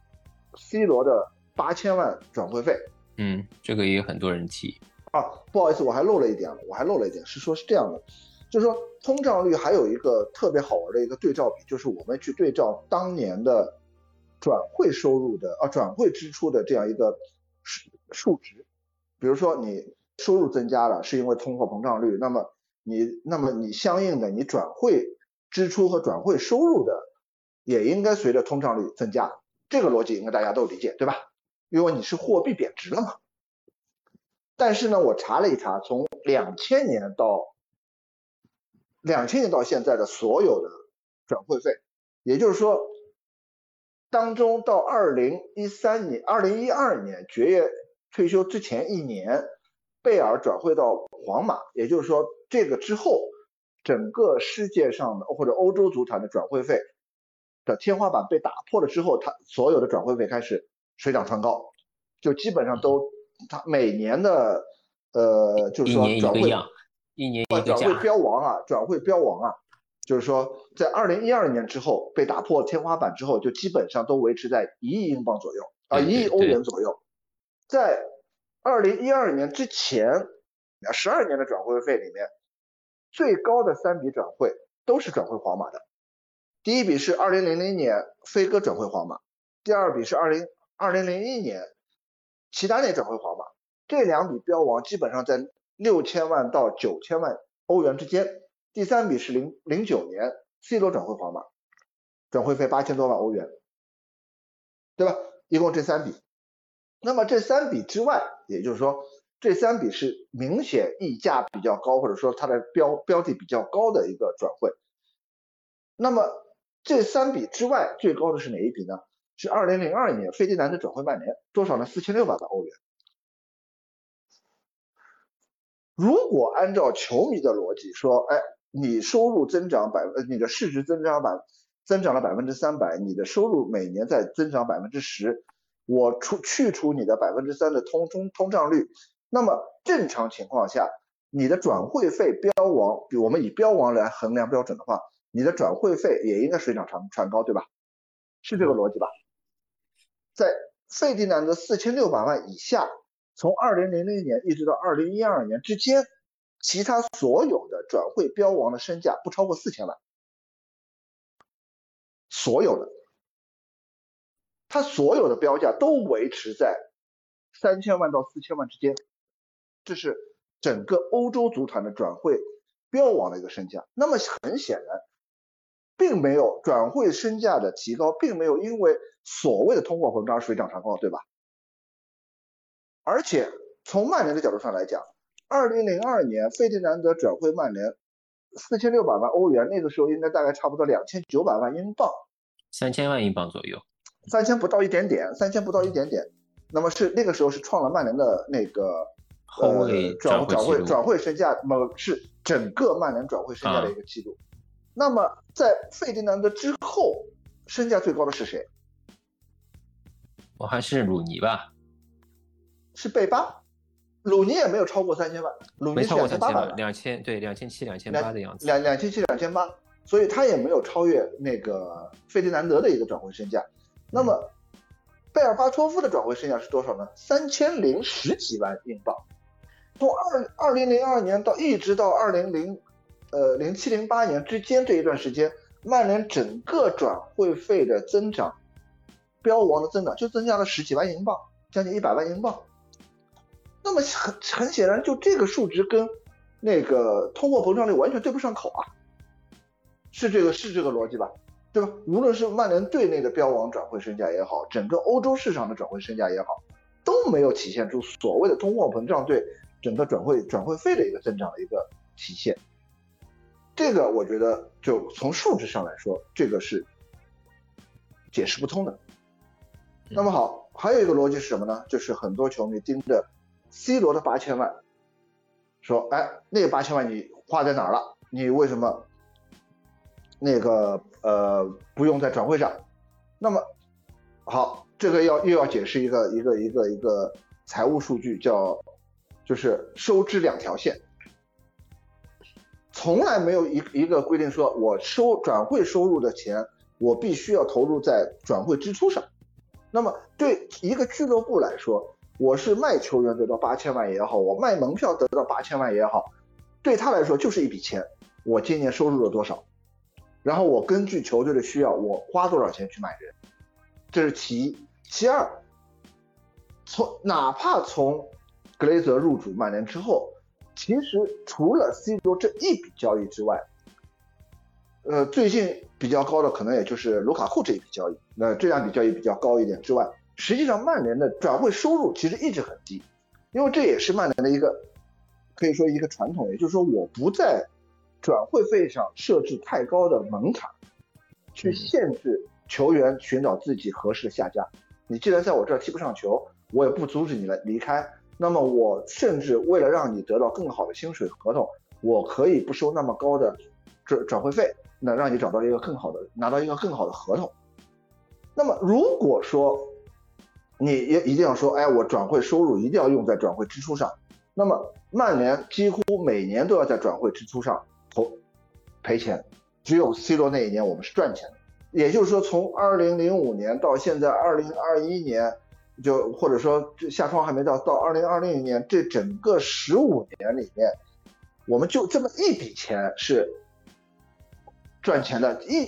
C 罗的八千万转会费，嗯，这个也有很多人提啊。不好意思，我还漏了一点，我还漏了一点，是说是这样的，就是说通胀率还有一个特别好玩的一个对照比，就是我们去对照当年的转会收入的啊转会支出的这样一个数数值，比如说你收入增加了是因为通货膨胀率，那么你那么你相应的你转会。支出和转会收入的也应该随着通胀率增加，这个逻辑应该大家都理解，对吧？因为你是货币贬值了嘛。但是呢，我查了一查，从两千年到两千年到现在的所有的转会费，也就是说，当中到二零一三年、二零一二年爵爷退休之前一年，贝尔转会到皇马，也就是说这个之后。整个世界上的或者欧洲足坛的转会费的天花板被打破了之后，它所有的转会费开始水涨船高，就基本上都，它每年的呃，就是说转会一年一个转会标王啊，转会标王啊，就是说在二零一二年之后被打破天花板之后，就基本上都维持在一亿英镑左右啊，一亿欧元左右。在二零一二年之前，十二年的转会费里面。最高的三笔转会都是转会皇马的，第一笔是二零零零年飞哥转会皇马，第二笔是二零二零零一年齐达内转会皇马，这两笔标王基本上在六千万到九千万欧元之间，第三笔是零零九年 C 罗转会皇马，转会费八千多万欧元，对吧？一共这三笔，那么这三笔之外，也就是说。这三笔是明显溢价比较高，或者说它的标标的比较高的一个转会。那么这三笔之外，最高的是哪一笔呢？是二零零二年费迪南的转会曼联，多少呢？四千六百万欧元。如果按照球迷的逻辑说，哎，你收入增长百，分，你的市值增长百增长了百分之三百，你的收入每年在增长百分之十，我除去除你的百分之三的通通通胀率。那么正常情况下，你的转会费标王，比我们以标王来衡量标准的话，你的转会费也应该水涨船船高，对吧？是这个逻辑吧？在费迪南德四千六百万以下，从二零零零年一直到二零一二年之间，其他所有的转会标王的身价不超过四千万，所有的，他所有的标价都维持在三千万到四千万之间。这是整个欧洲足坛的转会标王的一个身价。那么很显然，并没有转会身价的提高，并没有因为所谓的通货膨胀水涨船高，对吧？而且从曼联的角度上来讲，二零零二年费迪南德转会曼联四千六百万欧元，那个时候应该大概差不多两千九百万英镑，三千万英镑左右，三千不到一点点，三千不到一点点。那么是那个时候是创了曼联的那个。后卫转转会转会身价，么是整个曼联转会身价的一个记录。那么在费迪南德之后，身价最高的是谁？我还是鲁尼吧。是贝巴，鲁尼也没有超过三千万，鲁尼是两千八百万，两千对两千七两千八的样子，两两千七两千八，所以他也没有超越那个费迪南德的一个转会身价。那么贝尔巴托夫的转会身价是多少呢？三千零十几万英镑。从二二零零二年到一直到二零零呃零七零八年之间这一段时间，曼联整个转会费的增长，标王的增长就增加了十几万英镑，将近一百万英镑。那么很很显然，就这个数值跟那个通货膨胀率完全对不上口啊，是这个是这个逻辑吧？对吧？无论是曼联队内的标王转会身价也好，整个欧洲市场的转会身价也好，都没有体现出所谓的通货膨胀对整个转会转会费的一个增长的一个体现。这个我觉得就从数值上来说，这个是解释不通的。那么好，还有一个逻辑是什么呢？就是很多球迷盯着 C 罗的八千万，说，哎，那个八千万你花在哪儿了？你为什么？那个呃不用在转会上，那么好，这个要又要解释一个一个一个一个财务数据，叫就是收支两条线，从来没有一一个规定说我收转会收入的钱我必须要投入在转会支出上，那么对一个俱乐部来说，我是卖球员得到八千万也好，我卖门票得到八千万也好，对他来说就是一笔钱，我今年收入了多少？然后我根据球队的需要，我花多少钱去买人，这是其一。其二，从哪怕从格雷泽入主曼联之后，其实除了 C 罗这一笔交易之外，呃，最近比较高的可能也就是卢卡库这一笔交易，那这两笔交易比较高一点之外，实际上曼联的转会收入其实一直很低，因为这也是曼联的一个可以说一个传统，也就是说我不在。转会费上设置太高的门槛，去限制球员寻找自己合适的下家。你既然在我这儿踢不上球，我也不阻止你来离开。那么我甚至为了让你得到更好的薪水合同，我可以不收那么高的转转会费，那让你找到一个更好的，拿到一个更好的合同。那么如果说你也一定要说，哎，我转会收入一定要用在转会支出上，那么曼联几乎每年都要在转会支出上。投赔钱，只有 C 罗那一年我们是赚钱的。也就是说，从二零零五年到现在二零二一年，就或者说这下窗还没到，到二零二零年这整个十五年里面，我们就这么一笔钱是赚钱的，一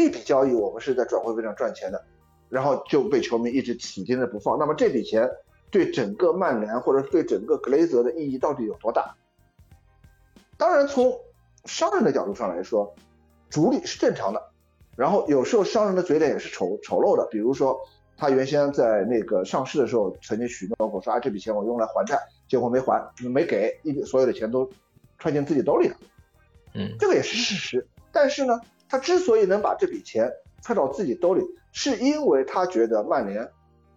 一笔交易我们是在转会费上赚钱的，然后就被球迷一直紧盯着不放。那么这笔钱对整个曼联或者对整个格雷泽的意义到底有多大？当然从商人的角度上来说，逐利是正常的。然后有时候商人的嘴脸也是丑丑陋的，比如说他原先在那个上市的时候曾经许诺过说啊这笔钱我用来还债，结果没还，没给，一笔所有的钱都揣进自己兜里了。嗯，这个也是事实。但是呢，他之所以能把这笔钱揣到自己兜里，是因为他觉得曼联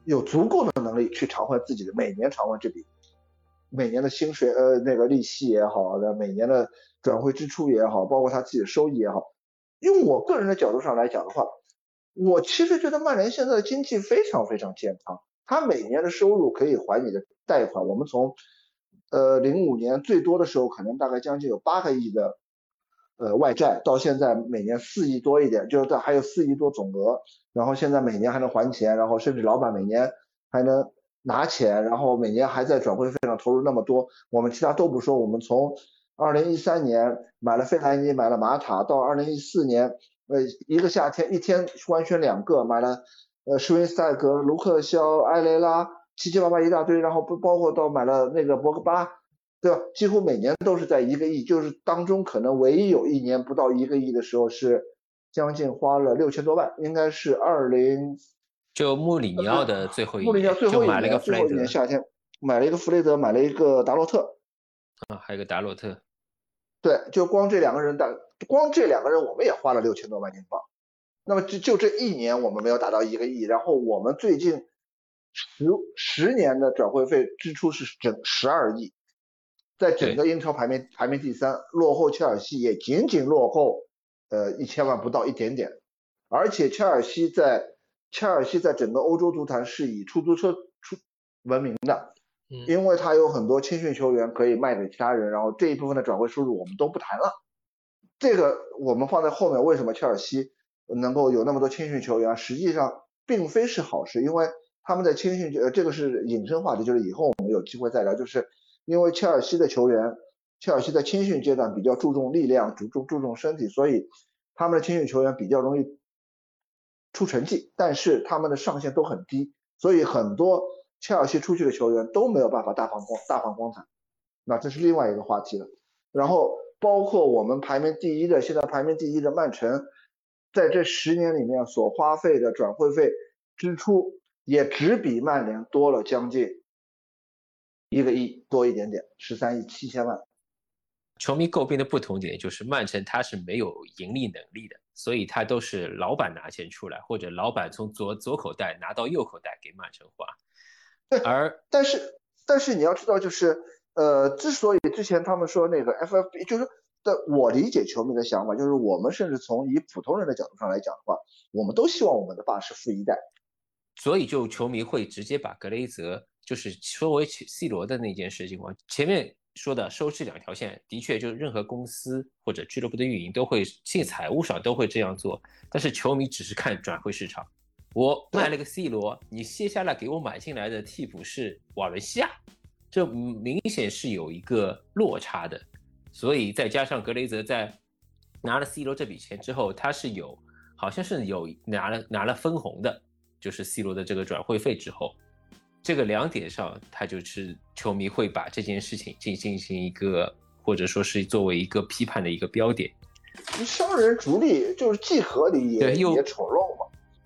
有足够的能力去偿还自己的每年偿还这笔。每年的薪水，呃，那个利息也好，的每年的转会支出也好，包括他自己的收益也好，用我个人的角度上来讲的话，我其实觉得曼联现在的经济非常非常健康，他每年的收入可以还你的贷款。我们从，呃，零五年最多的时候可能大概将近有八个亿的，呃，外债，到现在每年四亿多一点，就是还有四亿多总额，然后现在每年还能还钱，然后甚至老板每年还能。拿钱，然后每年还在转会费上投入那么多，我们其他都不说。我们从二零一三年买了费莱尼，买了马塔，到二零一四年，呃，一个夏天一天官宣两个，买了呃施温斯泰格、卢克肖、埃雷拉，七七八八一大堆，然后不包括到买了那个博格巴，对吧？几乎每年都是在一个亿，就是当中可能唯一有一年不到一个亿的时候是将近花了六千多万，应该是二零。就穆里尼奥的最后一年，就买了一个弗雷德。夏天买了一个弗雷德，买了一个达洛特。啊，还有个达洛特。对，就光这两个人，打，光这两个人，我们也花了六千多万英镑。那么就就这一年，我们没有达到一个亿。然后我们最近十十年的转会费支出是整十二亿，在整个英超排名排名第三，落后切尔西也仅仅落后呃一千万不到一点点。而且切尔西在切尔西在整个欧洲足坛是以出租车出闻名的，因为他有很多青训球员可以卖给其他人，然后这一部分的转会收入我们都不谈了。这个我们放在后面，为什么切尔西能够有那么多青训球员？实际上并非是好事，因为他们在青训，呃，这个是引申话题，就是以后我们有机会再聊。就是因为切尔西的球员，切尔西在青训阶段比较注重力量，注重注重身体，所以他们的青训球员比较容易出成绩，但是他们的上限都很低，所以很多切尔西出去的球员都没有办法大放光大放光彩。那这是另外一个话题了。然后包括我们排名第一的，现在排名第一的曼城，在这十年里面所花费的转会费支出，也只比曼联多了将近。一个亿多一点点，十三亿七千万。球迷诟病的不同点就是，曼城它是没有盈利能力的，所以它都是老板拿钱出来，或者老板从左左口袋拿到右口袋给曼城花。而但是但是你要知道，就是呃，之所以之前他们说那个 FFB，就是的，我理解球迷的想法，就是我们甚至从以普通人的角度上来讲的话，我们都希望我们的爸是富一代，所以就球迷会直接把格雷泽。就是说为 C 罗的那件事情，我前面说的收支两条线，的确就是任何公司或者俱乐部的运营都会，进财务上都会这样做。但是球迷只是看转会市场，我卖了个 C 罗，你接下来给我买进来的替补是瓦伦西亚，这明显是有一个落差的。所以再加上格雷泽在拿了 C 罗这笔钱之后，他是有好像是有拿了拿了分红的，就是 C 罗的这个转会费之后。这个两点上，他就是球迷会把这件事情进进行一个，或者说是作为一个批判的一个标点。商人逐利就是既合理也也丑陋嘛。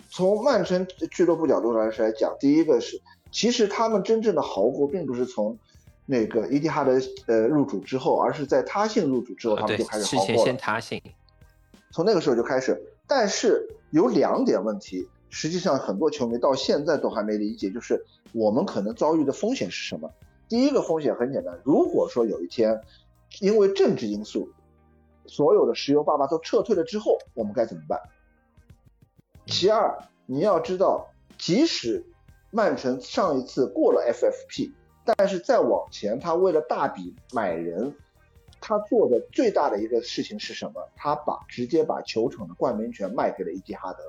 从曼城俱乐部角度来来讲，第一个是，其实他们真正的豪国并不是从那个伊蒂哈德呃入主之后，而是在他信入主之后，他们就开始豪国了。先他信，从那个时候就开始。但是有两点问题，实际上很多球迷到现在都还没理解，就是。我们可能遭遇的风险是什么？第一个风险很简单，如果说有一天因为政治因素，所有的石油爸爸都撤退了之后，我们该怎么办？其二，你要知道，即使曼城上一次过了 FFP，但是再往前，他为了大笔买人，他做的最大的一个事情是什么？他把直接把球场的冠名权卖给了伊蒂哈德。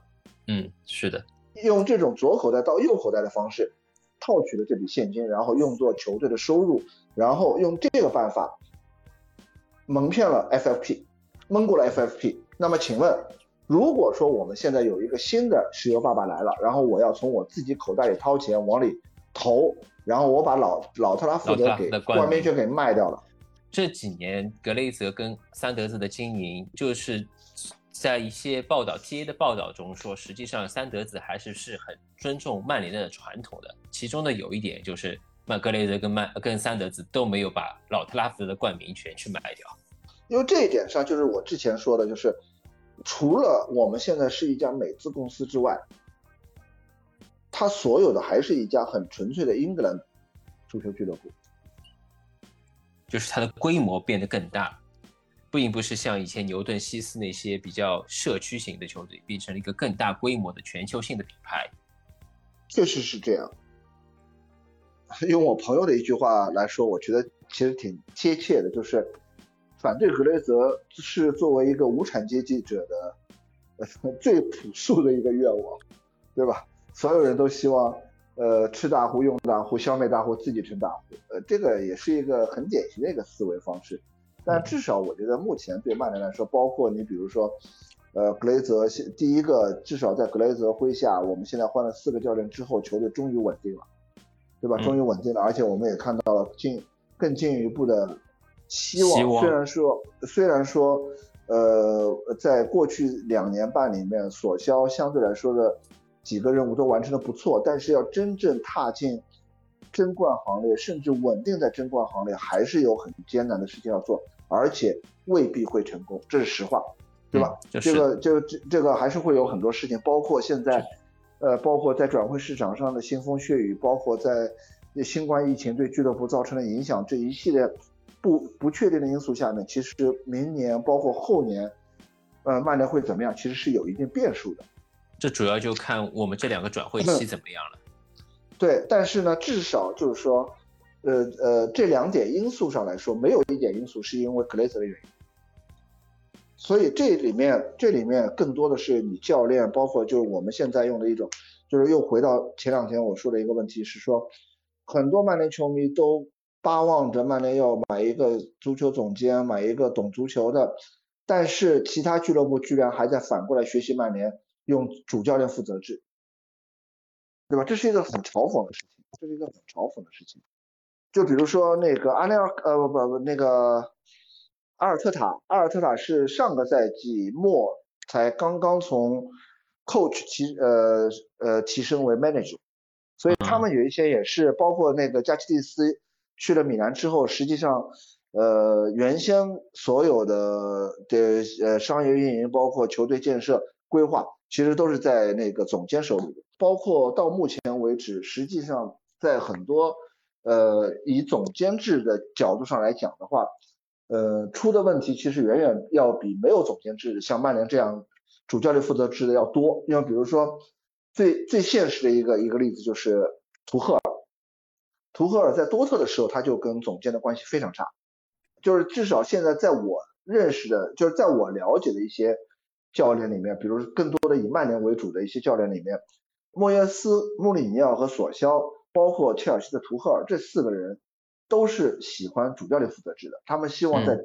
嗯，是的，用这种左口袋到右口袋的方式。套取了这笔现金，然后用作球队的收入，然后用这个办法蒙骗了 FFP，蒙过了 FFP。那么请问，如果说我们现在有一个新的石油爸爸来了，然后我要从我自己口袋里掏钱往里投，然后我把老老特拉福德给冠名权给卖掉了。这几年格雷泽跟桑德斯的经营就是。在一些报道，T A 的报道中说，实际上三德子还是是很尊重曼联的传统的。其中的有一点就是，曼格雷泽跟曼跟三德子都没有把老特拉福德的冠名权去卖掉。因为这一点上，就是我之前说的，就是除了我们现在是一家美资公司之外，它所有的还是一家很纯粹的英格兰足球俱乐部，就是它的规模变得更大。并不是像以前牛顿、西斯那些比较社区型的球队，变成了一个更大规模的全球性的品牌。确实是这样。用我朋友的一句话来说，我觉得其实挺贴切的，就是反对格雷泽是作为一个无产阶级者的最朴素的一个愿望，对吧？所有人都希望呃吃大户、用大户、消灭大户、自己成大户，呃，这个也是一个很典型的一个思维方式。但至少我觉得目前对曼联来说，包括你比如说，呃，格雷泽，第一个至少在格雷泽麾下，我们现在换了四个教练之后，球队终于稳定了，对吧？终于稳定了，而且我们也看到了进更进一步的希望。虽然说虽然说，呃，在过去两年半里面，索肖相对来说的几个任务都完成的不错，但是要真正踏进。争冠行列，甚至稳定在争冠行列，还是有很艰难的事情要做，而且未必会成功，这是实话，对吧？这个，这个，这这个还是会有很多事情，包括现在，呃，包括在转会市场上的腥风血雨，包括在新冠疫情对俱乐部造成的影响这一系列不不确定的因素下面，其实明年包括后年，呃，曼联会怎么样，其实是有一定变数的。这主要就看我们这两个转会期怎么样了。对，但是呢，至少就是说，呃呃，这两点因素上来说，没有一点因素是因为格雷泽的原因。所以这里面，这里面更多的是你教练，包括就是我们现在用的一种，就是又回到前两天我说的一个问题，是说，很多曼联球迷都巴望着曼联要买一个足球总监，买一个懂足球的，但是其他俱乐部居然还在反过来学习曼联用主教练负责制，对吧？这是一个很嘲讽的事情，这是一个很嘲讽的事情。就比如说那个阿内尔，呃不不不，那个阿尔特塔，阿尔特塔是上个赛季末才刚刚从 coach 提呃呃提升为 manager，所以他们有一些也是包括那个加奇蒂斯去了米兰之后，实际上呃原先所有的的呃商业运营，包括球队建设规划，其实都是在那个总监手里，包括到目前为止，实际上在很多。呃，以总监制的角度上来讲的话，呃，出的问题其实远远要比没有总监制，像曼联这样主教练负责制的要多。因为比如说最最现实的一个一个例子就是图赫尔，图赫尔在多特的时候他就跟总监的关系非常差，就是至少现在在我认识的，就是在我了解的一些教练里面，比如更多的以曼联为主的一些教练里面，莫耶斯、穆里尼奥和索肖。包括切尔西的图赫尔，这四个人都是喜欢主教练负责制的。他们希望在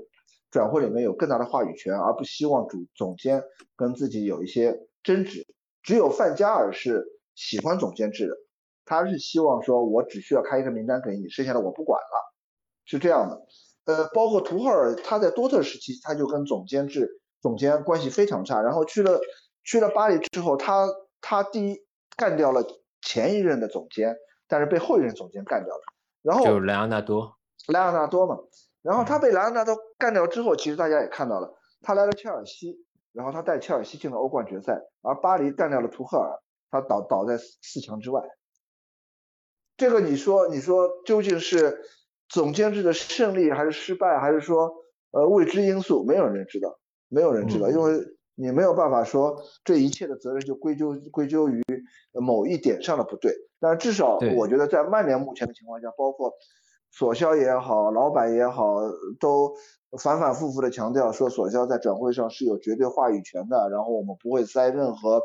转会里面有更大的话语权，而不希望主总监跟自己有一些争执。只有范加尔是喜欢总监制的，他是希望说，我只需要开一个名单给你，剩下的我不管了，是这样的。呃，包括图赫尔，他在多特时期他就跟总监制总监关系非常差，然后去了去了巴黎之后，他他第一干掉了前一任的总监。但是被后一任总监干掉了，然后就莱昂纳多，莱昂纳多嘛，然后他被莱昂纳多干掉之后，其实大家也看到了，他来了切尔西，然后他带切尔西进了欧冠决赛，而巴黎干掉了图赫尔，他倒倒在四强之外。这个你说你说究竟是总监制的胜利还是失败，还是说呃未知因素？没有人知道，没有人知道，因为。你没有办法说这一切的责任就归咎归咎于某一点上的不对，但是至少我觉得在曼联目前的情况下，包括索肖也好，老板也好，都反反复复的强调说索肖在转会上是有绝对话语权的，然后我们不会塞任何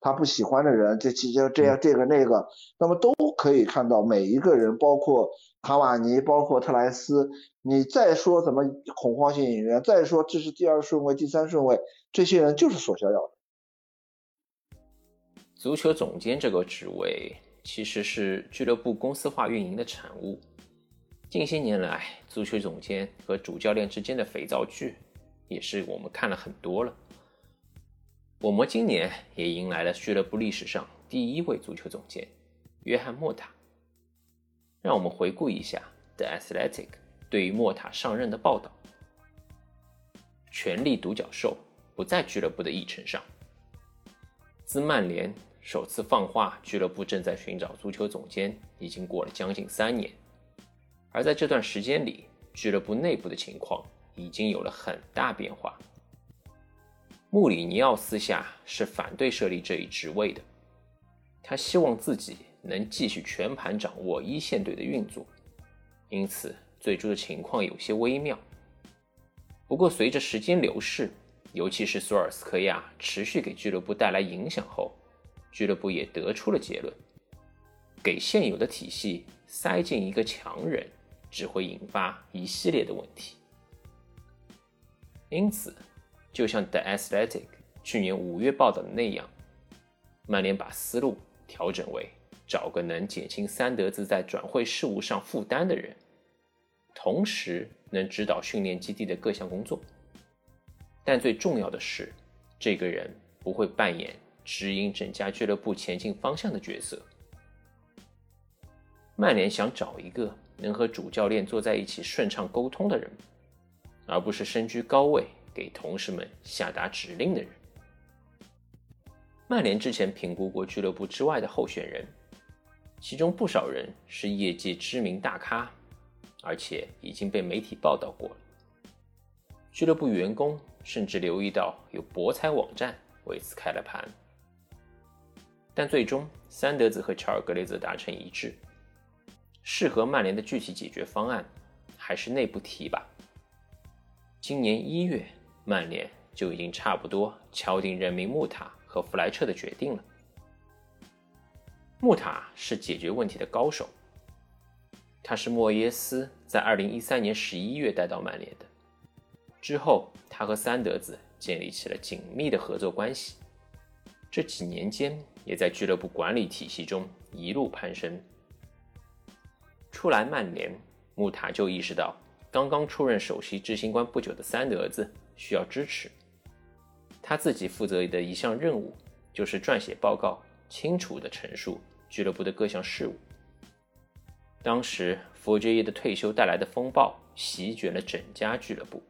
他不喜欢的人，这期间这样这个那个，那么都可以看到每一个人，包括卡瓦尼，包括特莱斯。你再说什么恐慌性引援，再说这是第二顺位、第三顺位，这些人就是索肖要的。足球总监这个职位其实是俱乐部公司化运营的产物。近些年来，足球总监和主教练之间的肥皂剧也是我们看了很多了。我们今年也迎来了俱乐部历史上第一位足球总监约翰莫塔。让我们回顾一下 The Athletic。对于莫塔上任的报道，权力独角兽不在俱乐部的议程上。自曼联首次放话俱乐部正在寻找足球总监，已经过了将近三年，而在这段时间里，俱乐部内部的情况已经有了很大变化。穆里尼奥私下是反对设立这一职位的，他希望自己能继续全盘掌握一线队的运作，因此。最初的情况有些微妙，不过随着时间流逝，尤其是索尔斯克亚持续给俱乐部带来影响后，俱乐部也得出了结论：给现有的体系塞进一个强人，只会引发一系列的问题。因此，就像 The Athletic 去年五月报道的那样，曼联把思路调整为找个能减轻三德子在转会事务上负担的人。同时能指导训练基地的各项工作，但最重要的是，这个人不会扮演指引整家俱乐部前进方向的角色。曼联想找一个能和主教练坐在一起顺畅沟通的人，而不是身居高位给同事们下达指令的人。曼联之前评估过俱乐部之外的候选人，其中不少人是业界知名大咖。而且已经被媒体报道过了。俱乐部员工甚至留意到有博彩网站为此开了盘。但最终，三德子和乔尔格雷泽达成一致，适合曼联的具体解决方案还是内部提拔。今年一月，曼联就已经差不多敲定任命穆塔和弗莱彻的决定了。穆塔是解决问题的高手。他是莫耶斯在2013年11月带到曼联的。之后，他和三德子建立起了紧密的合作关系。这几年间，也在俱乐部管理体系中一路攀升。初来曼联，穆塔就意识到，刚刚出任首席执行官不久的三德子需要支持。他自己负责的一项任务，就是撰写报告，清楚地陈述俱乐部的各项事务。当时，佛爵爷的退休带来的风暴席卷了整家俱乐部。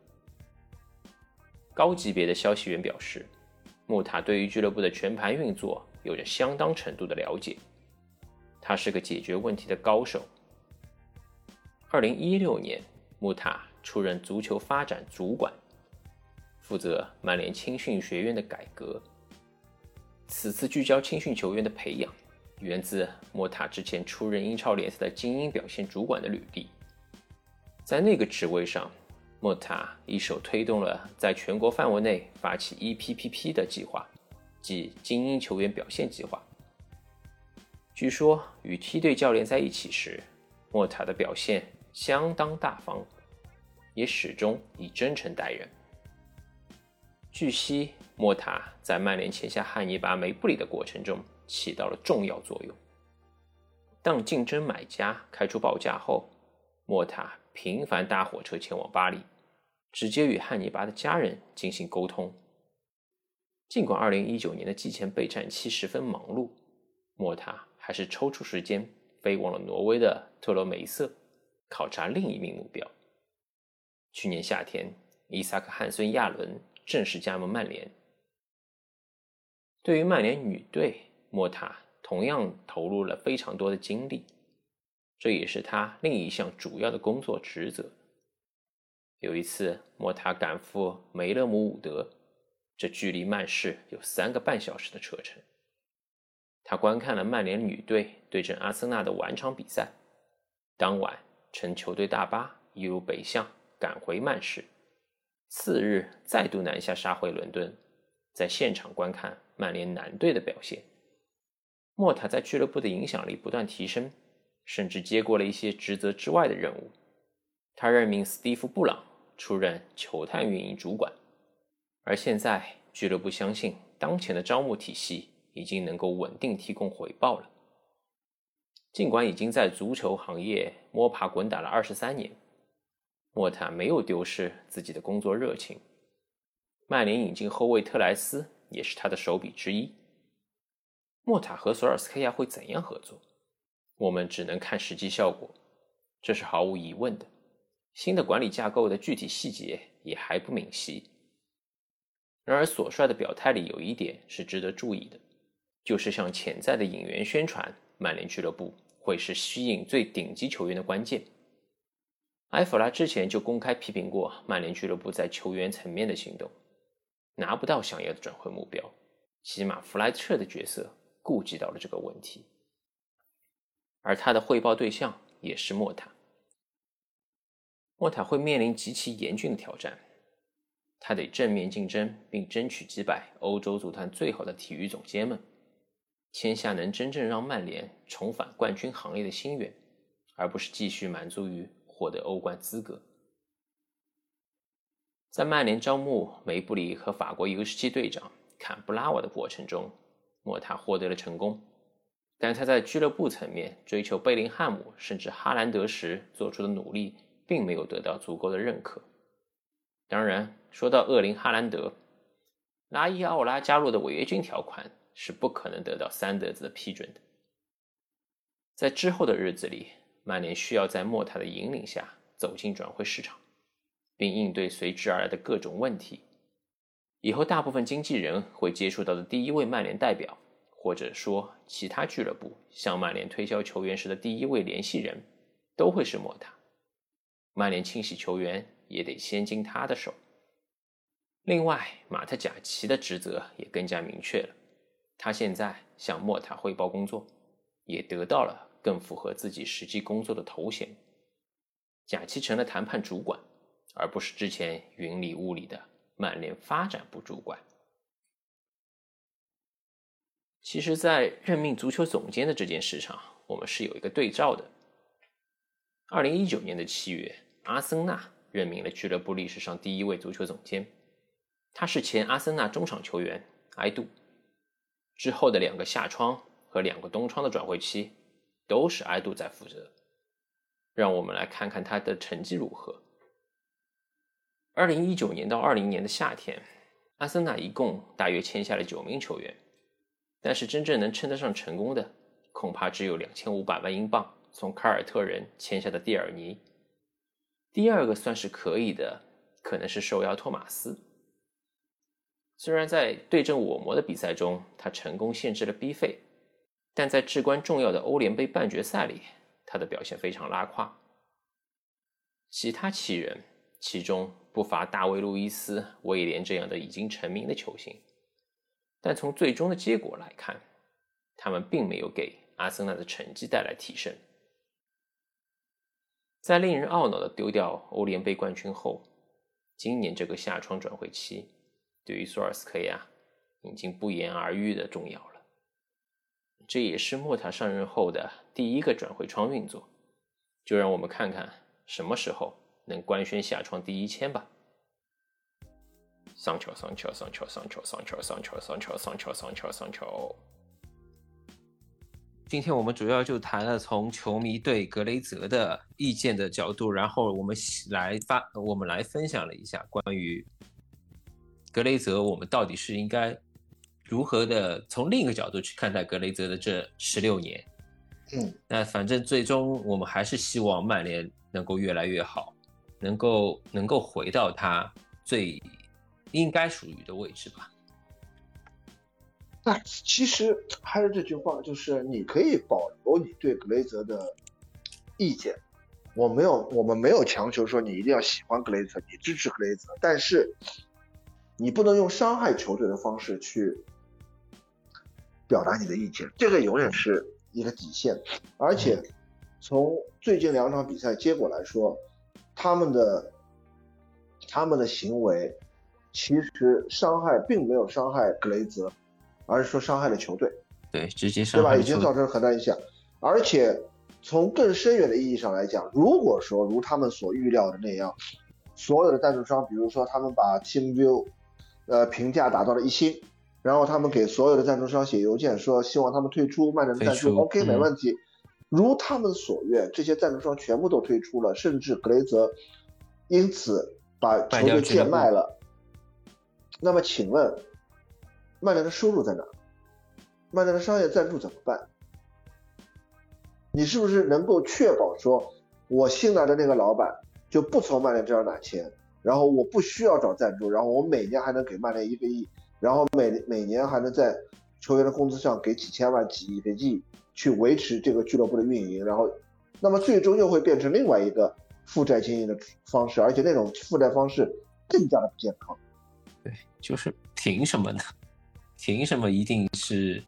高级别的消息源表示，穆塔对于俱乐部的全盘运作有着相当程度的了解，他是个解决问题的高手。二零一六年，穆塔出任足球发展主管，负责曼联青训学院的改革。此次聚焦青训球员的培养，源自莫塔之前出任英超联赛的精英表现主管的履历。在那个职位上，莫塔一手推动了在全国范围内发起 EPPP 的计划，即精英球员表现计划。据说与梯队教练在一起时，莫塔的表现。相当大方，也始终以真诚待人。据悉，莫塔在曼联签下汉尼拔·梅布里的过程中起到了重要作用。当竞争买家开出报价后，莫塔频繁搭火车前往巴黎，直接与汉尼拔的家人进行沟通。尽管2019年的季前备战期十分忙碌，莫塔还是抽出时间飞往了挪威的特罗梅瑟。考察另一名目标。去年夏天，伊萨克·汉森·亚伦正式加盟曼联。对于曼联女队，莫塔同样投入了非常多的精力，这也是他另一项主要的工作职责。有一次，莫塔赶赴梅勒姆伍德，这距离曼市有三个半小时的车程。他观看了曼联女队对阵阿森纳的晚场比赛。当晚。乘球队大巴一路北向赶回曼市，次日再度南下杀回伦敦，在现场观看曼联男队的表现。莫塔在俱乐部的影响力不断提升，甚至接过了一些职责之外的任务。他任命斯蒂夫·布朗出任球探运营主管，而现在俱乐部相信当前的招募体系已经能够稳定提供回报了。尽管已经在足球行业摸爬滚打了二十三年，莫塔没有丢失自己的工作热情。曼联引进后卫特莱斯也是他的手笔之一。莫塔和索尔斯克亚会怎样合作？我们只能看实际效果，这是毫无疑问的。新的管理架构的具体细节也还不明晰。然而，索帅的表态里有一点是值得注意的，就是向潜在的引援宣传。曼联俱乐部会是吸引最顶级球员的关键。埃弗拉之前就公开批评过曼联俱乐部在球员层面的行动，拿不到想要的转会目标。起码弗莱彻的角色顾及到了这个问题，而他的汇报对象也是莫塔。莫塔会面临极其严峻的挑战，他得正面竞争，并争取击败欧洲足坛最好的体育总监们。签下能真正让曼联重返冠军行列的心愿，而不是继续满足于获得欧冠资格。在曼联招募梅布里和法国 U17 队长坎布拉瓦的过程中，莫塔获得了成功，但他在俱乐部层面追求贝林汉姆甚至哈兰德时做出的努力，并没有得到足够的认可。当然，说到厄林哈兰德，拉伊奥拉加入的违约金条款。是不可能得到三德子的批准的。在之后的日子里，曼联需要在莫塔的引领下走进转会市场，并应对随之而来的各种问题。以后大部分经纪人会接触到的第一位曼联代表，或者说其他俱乐部向曼联推销球员时的第一位联系人，都会是莫塔。曼联清洗球员也得先经他的手。另外，马特贾奇的职责也更加明确了。他现在向莫塔汇报工作，也得到了更符合自己实际工作的头衔。贾奇成了谈判主管，而不是之前云里雾里的曼联发展部主管。其实，在任命足球总监的这件事上，我们是有一个对照的。二零一九年的七月，阿森纳任命了俱乐部历史上第一位足球总监，他是前阿森纳中场球员埃杜。之后的两个夏窗和两个冬窗的转会期，都是埃杜在负责。让我们来看看他的成绩如何。二零一九年到二零年的夏天，阿森纳一共大约签下了九名球员，但是真正能称得上成功的，恐怕只有两千五百万英镑。从凯尔特人签下的蒂尔尼，第二个算是可以的，可能是受邀托马斯。虽然在对阵我魔的比赛中，他成功限制了 B 费，但在至关重要的欧联杯半决赛里，他的表现非常拉胯。其他七人，其中不乏大卫·路易斯、威廉这样的已经成名的球星，但从最终的结果来看，他们并没有给阿森纳的成绩带来提升。在令人懊恼的丢掉欧联杯冠军后，今年这个夏窗转会期对于索尔斯克亚已经不言而喻的重要了。这也是莫塔上任后的第一个转会窗运作，就让我们看看什么时候能官宣下窗第一签吧。桑乔，桑乔，桑乔，桑乔，桑乔，桑乔，桑乔，桑乔，桑乔，桑乔。今天我们主要就谈了从球迷对格雷泽的意见的角度，然后我们来发，我们来分享了一下关于格雷泽，我们到底是应该如何的从另一个角度去看待格雷泽的这十六年。嗯，那反正最终我们还是希望曼联能够越来越好，能够能够回到他最应该属于的位置吧。那其实还是这句话，就是你可以保留你对格雷泽的意见，我没有，我们没有强求说你一定要喜欢格雷泽，你支持格雷泽，但是你不能用伤害球队的方式去表达你的意见，这个永远是一个底线。而且从最近两场比赛结果来说，他们的他们的行为其实伤害并没有伤害格雷泽。而是说伤害了球队，对，直接伤害，对吧？已经造成很大影响。而且从更深远的意义上来讲，如果说如他们所预料的那样，所有的赞助商，比如说他们把 TeamView，呃，评价打到了一星，然后他们给所有的赞助商写邮件说希望他们退出曼联的赞助，OK，没问题。如他们所愿，这些赞助商全部都退出了，甚至格雷泽因此把球队贱卖了。那么请问？曼联的收入在哪？曼联的商业赞助怎么办？你是不是能够确保说，我新来的那个老板就不从曼联这儿拿钱，然后我不需要找赞助，然后我每年还能给曼联一个亿，然后每每年还能在球员的工资上给几千万、几亿、几亿去维持这个俱乐部的运营，然后，那么最终又会变成另外一个负债经营的方式，而且那种负债方式更加的不健康。对，就是凭什么呢？凭什么一定是？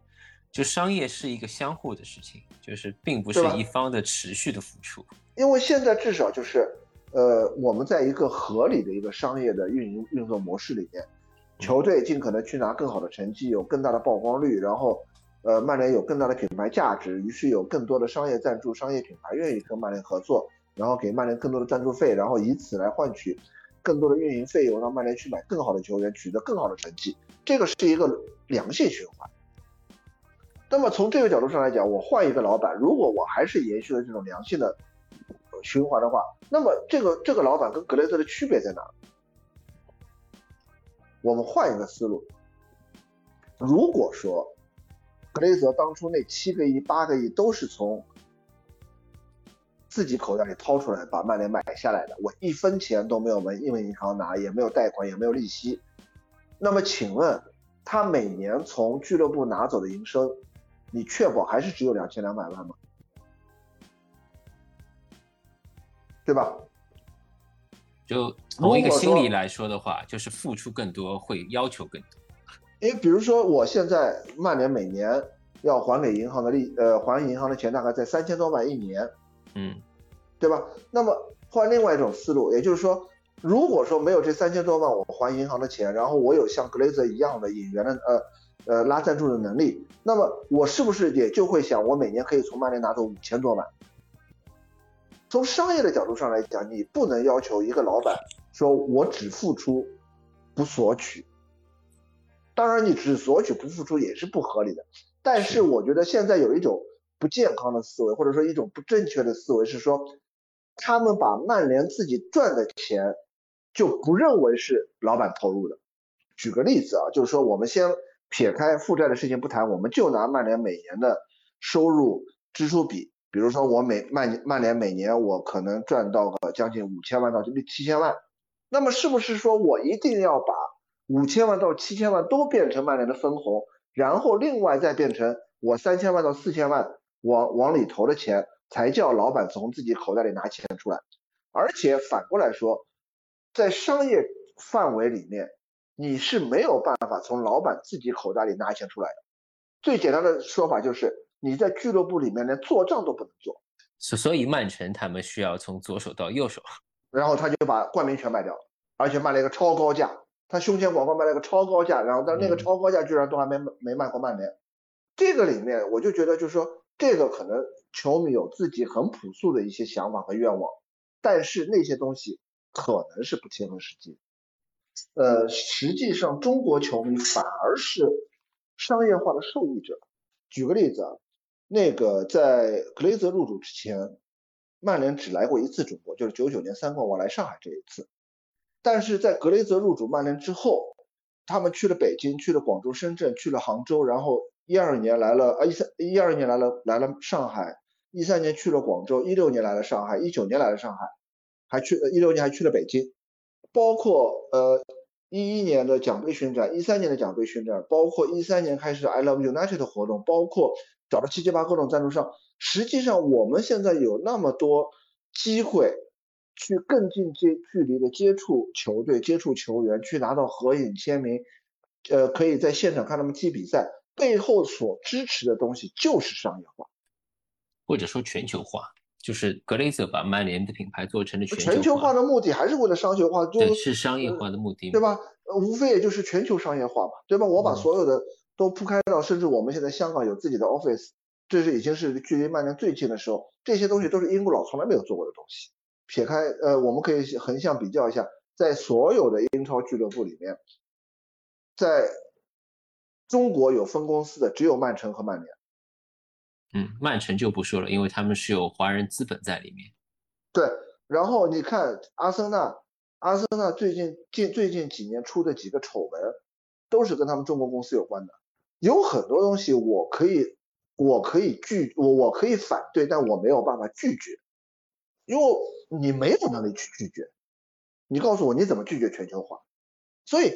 就商业是一个相互的事情，就是并不是一方的持续的付出。因为现在至少就是，呃，我们在一个合理的一个商业的运营运作模式里面，球队尽可能去拿更好的成绩，有更大的曝光率，然后，呃，曼联有更大的品牌价值，于是有更多的商业赞助、商业品牌愿意跟曼联合作，然后给曼联更多的赞助费，然后以此来换取更多的运营费用，让曼联去买更好的球员，取得更好的成绩。这个是一个良性循环。那么从这个角度上来讲，我换一个老板，如果我还是延续了这种良性的循环的话，那么这个这个老板跟格雷特的区别在哪？我们换一个思路，如果说格雷泽当初那七个亿、八个亿都是从自己口袋里掏出来把曼联买下来的，我一分钱都没有问因为银行拿，也没有贷款，也没有利息。那么请问，他每年从俱乐部拿走的营收，你确保还是只有两千两百万吗？对吧？就从一个心理来说的话，就是付出更多会要求更多。因为比如说，我现在曼联每年要还给银行的利，呃，还银行的钱大概在三千多万一年，嗯，对吧？那么换另外一种思路，也就是说。如果说没有这三千多万，我还银行的钱，然后我有像格雷泽一样的引援的呃呃拉赞助的能力，那么我是不是也就会想，我每年可以从曼联拿走五千多万？从商业的角度上来讲，你不能要求一个老板说我只付出不索取。当然，你只索取不付出也是不合理的。但是我觉得现在有一种不健康的思维，或者说一种不正确的思维是说，他们把曼联自己赚的钱就不认为是老板投入的。举个例子啊，就是说我们先撇开负债的事情不谈，我们就拿曼联每年的收入支出比。比如说我每曼曼联每年我可能赚到个将近五千万到七千万，那么是不是说我一定要把五千万到七千万都变成曼联的分红，然后另外再变成我三千万到四千万往往里投的钱，才叫老板从自己口袋里拿钱出来？而且反过来说，在商业范围里面，你是没有办法从老板自己口袋里拿钱出来的。最简单的说法就是。你在俱乐部里面连做账都不能做，所所以曼城他们需要从左手到右手，然后他就把冠名权卖掉了，而且卖了一个超高价，他胸前广告卖了一个超高价，然后但那个超高价居然都还没没卖过曼联，这个里面我就觉得就是说这个可能球迷有自己很朴素的一些想法和愿望，但是那些东西可能是不切合实际，呃，实际上中国球迷反而是商业化的受益者，举个例子啊。那个在格雷泽入主之前，曼联只来过一次中国，就是九九年三冠王来上海这一次。但是在格雷泽入主曼联之后，他们去了北京，去了广州、深圳，去了杭州，然后一二年来了啊一三一二年来了来了上海，一三年去了广州，一六年来了上海，一九年来了上海，还去一六年还去了北京，包括呃一一年的奖杯巡展，一三年的奖杯巡展，包括一三年开始 I Love United 活动，包括。找了七七八各种赞助商，实际上我们现在有那么多机会去更近接距离的接触球队、接触球员，去拿到合影签名，呃，可以在现场看他们踢比赛，背后所支持的东西就是商业化，或者说全球化，就是格雷泽把曼联的品牌做成了全球化的目的还是为了商业化，就是商业化的目的，对吧？无非也就是全球商业化嘛，对吧？我把所有的。都铺开到，甚至我们现在香港有自己的 office，这是已经是距离曼联最近的时候，这些东西都是英国佬从来没有做过的东西。撇开呃，我们可以横向比较一下，在所有的英超俱乐部里面，在中国有分公司的只有曼城和曼联。嗯，曼城就不说了，因为他们是有华人资本在里面。对，然后你看阿森纳，阿森纳最近近最近几年出的几个丑闻，都是跟他们中国公司有关的。有很多东西我可以，我可以拒我我可以反对，但我没有办法拒绝，因为你没有能力去拒绝。你告诉我你怎么拒绝全球化？所以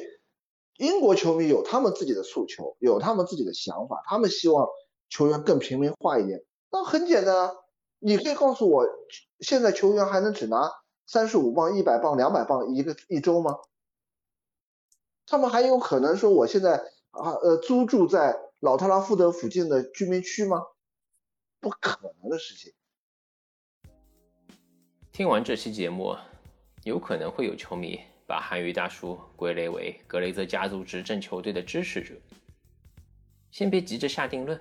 英国球迷有他们自己的诉求，有他们自己的想法，他们希望球员更平民化一点。那很简单啊，你可以告诉我，现在球员还能只拿三十五磅、一百磅、两百磅一个一周吗？他们还有可能说我现在。啊，呃，租住在老特拉福德附近的居民区吗？不可能的事情。听完这期节目，有可能会有球迷把韩语大叔归类为格雷泽家族执政球队的支持者。先别急着下定论，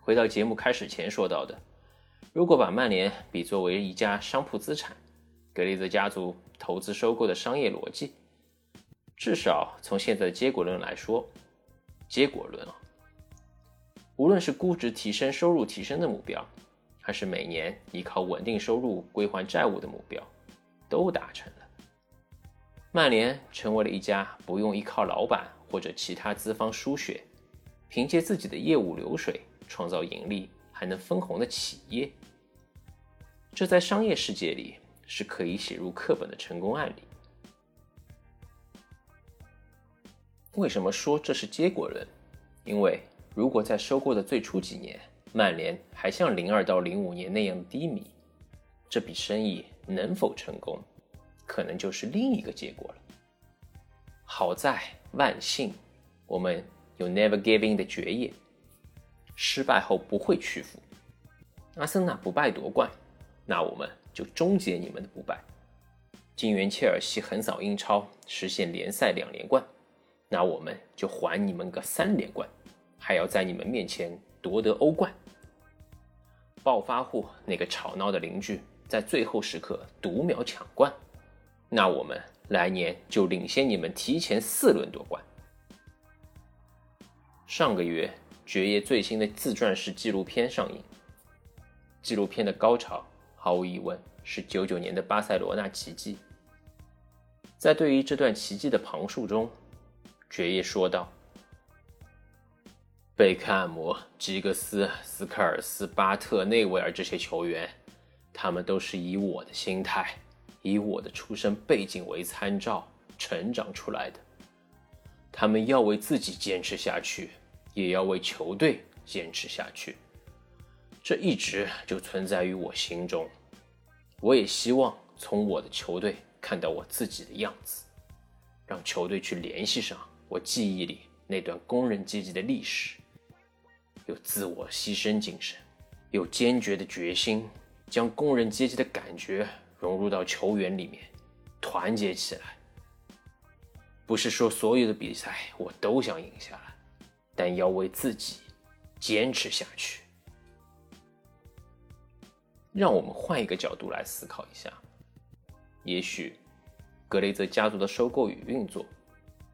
回到节目开始前说到的，如果把曼联比作为一家商铺资产，格雷泽家族投资收购的商业逻辑，至少从现在的结果论来说。结果论啊，无论是估值提升、收入提升的目标，还是每年依靠稳定收入归还债务的目标，都达成了。曼联成为了一家不用依靠老板或者其他资方输血，凭借自己的业务流水创造盈利还能分红的企业。这在商业世界里是可以写入课本的成功案例。为什么说这是结果论？因为如果在收购的最初几年，曼联还像零二到零五年那样低迷，这笔生意能否成功，可能就是另一个结果了。好在万幸，我们有 Never Giving 的爵业，失败后不会屈服。阿森纳不败夺冠，那我们就终结你们的不败。金元切尔西横扫英超，实现联赛两连冠。那我们就还你们个三连冠，还要在你们面前夺得欧冠。暴发户那个吵闹的邻居在最后时刻独秒抢冠，那我们来年就领先你们提前四轮夺冠。上个月，爵爷最新的自传式纪录片上映。纪录片的高潮，毫无疑问是九九年的巴塞罗那奇迹。在对于这段奇迹的旁述中，爵爷说道：“贝克汉姆、吉格斯、斯科尔斯、巴特、内维尔这些球员。”他们都是以我的心态，以我的出身背景为参照成长出来的。他们要为自己坚持下去，也要为球队坚持下去。这一直就存在于我心中。我也希望从我的球队看到我自己的样子，让球队去联系上我记忆里那段工人阶级的历史。有自我牺牲精神，有坚决的决心。将工人阶级的感觉融入到球员里面，团结起来。不是说所有的比赛我都想赢下来，但要为自己坚持下去。让我们换一个角度来思考一下，也许格雷泽家族的收购与运作，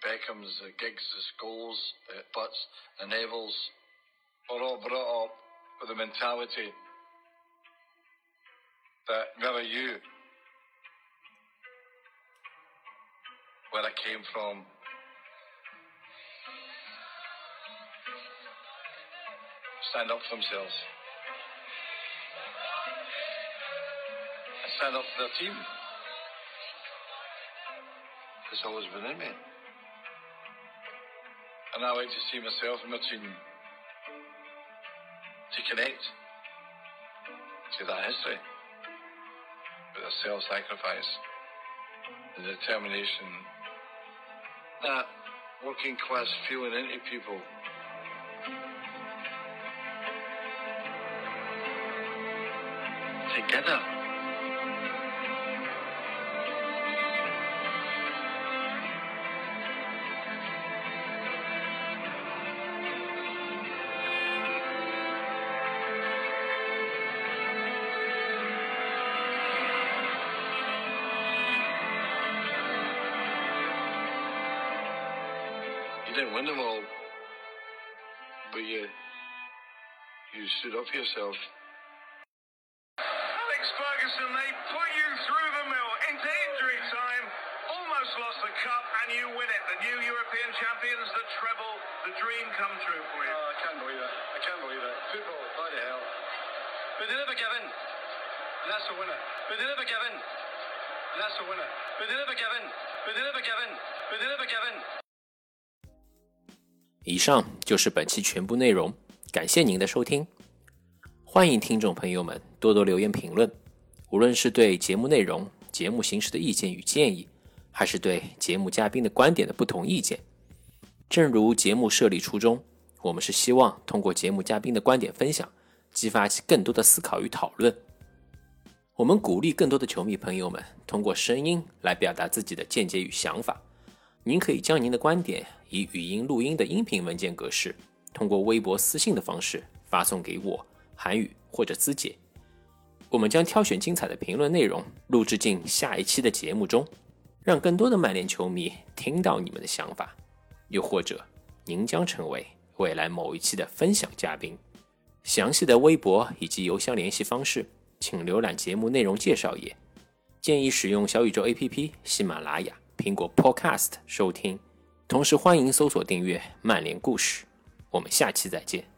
Beckhams, uh, the Giggs, the Scholes, the Butts, the Nevilles were all brought up with the mentality that never you where I came from. Stand up for themselves. And stand up for their team. It's always been in me. And I like to see myself and my team to connect to that history with a self-sacrifice, the determination that working class feeling into people. Together. yourself. Alex Ferguson, they put you through the mill into injury time, almost lost the cup, and you win it. The new European champions, the treble, the dream come true for you. Oh, I can't believe it. I can't believe it. Football, bloody hell. But they never give in. And that's the winner. But they never give in. And that's the winner. But they never give in. But they never give in. But they never give in. 以上就是本期全部内容，感谢您的收听。 欢迎听众朋友们多多留言评论，无论是对节目内容、节目形式的意见与建议，还是对节目嘉宾的观点的不同意见。正如节目设立初衷，我们是希望通过节目嘉宾的观点分享，激发起更多的思考与讨论。我们鼓励更多的球迷朋友们通过声音来表达自己的见解与想法。您可以将您的观点以语音录音的音频文件格式，通过微博私信的方式发送给我，韩语或者资解。我们将挑选精彩的评论内容录制进下一期的节目中，让更多的曼联球迷听到你们的想法。又或者，您将成为未来某一期的分享嘉宾。详细的微博以及邮箱联系方式，请浏览节目内容介绍页。建议使用小宇宙 APP、喜马拉雅。苹果 Podcast 收听，同时欢迎搜索订阅《曼联故事》，我们下期再见。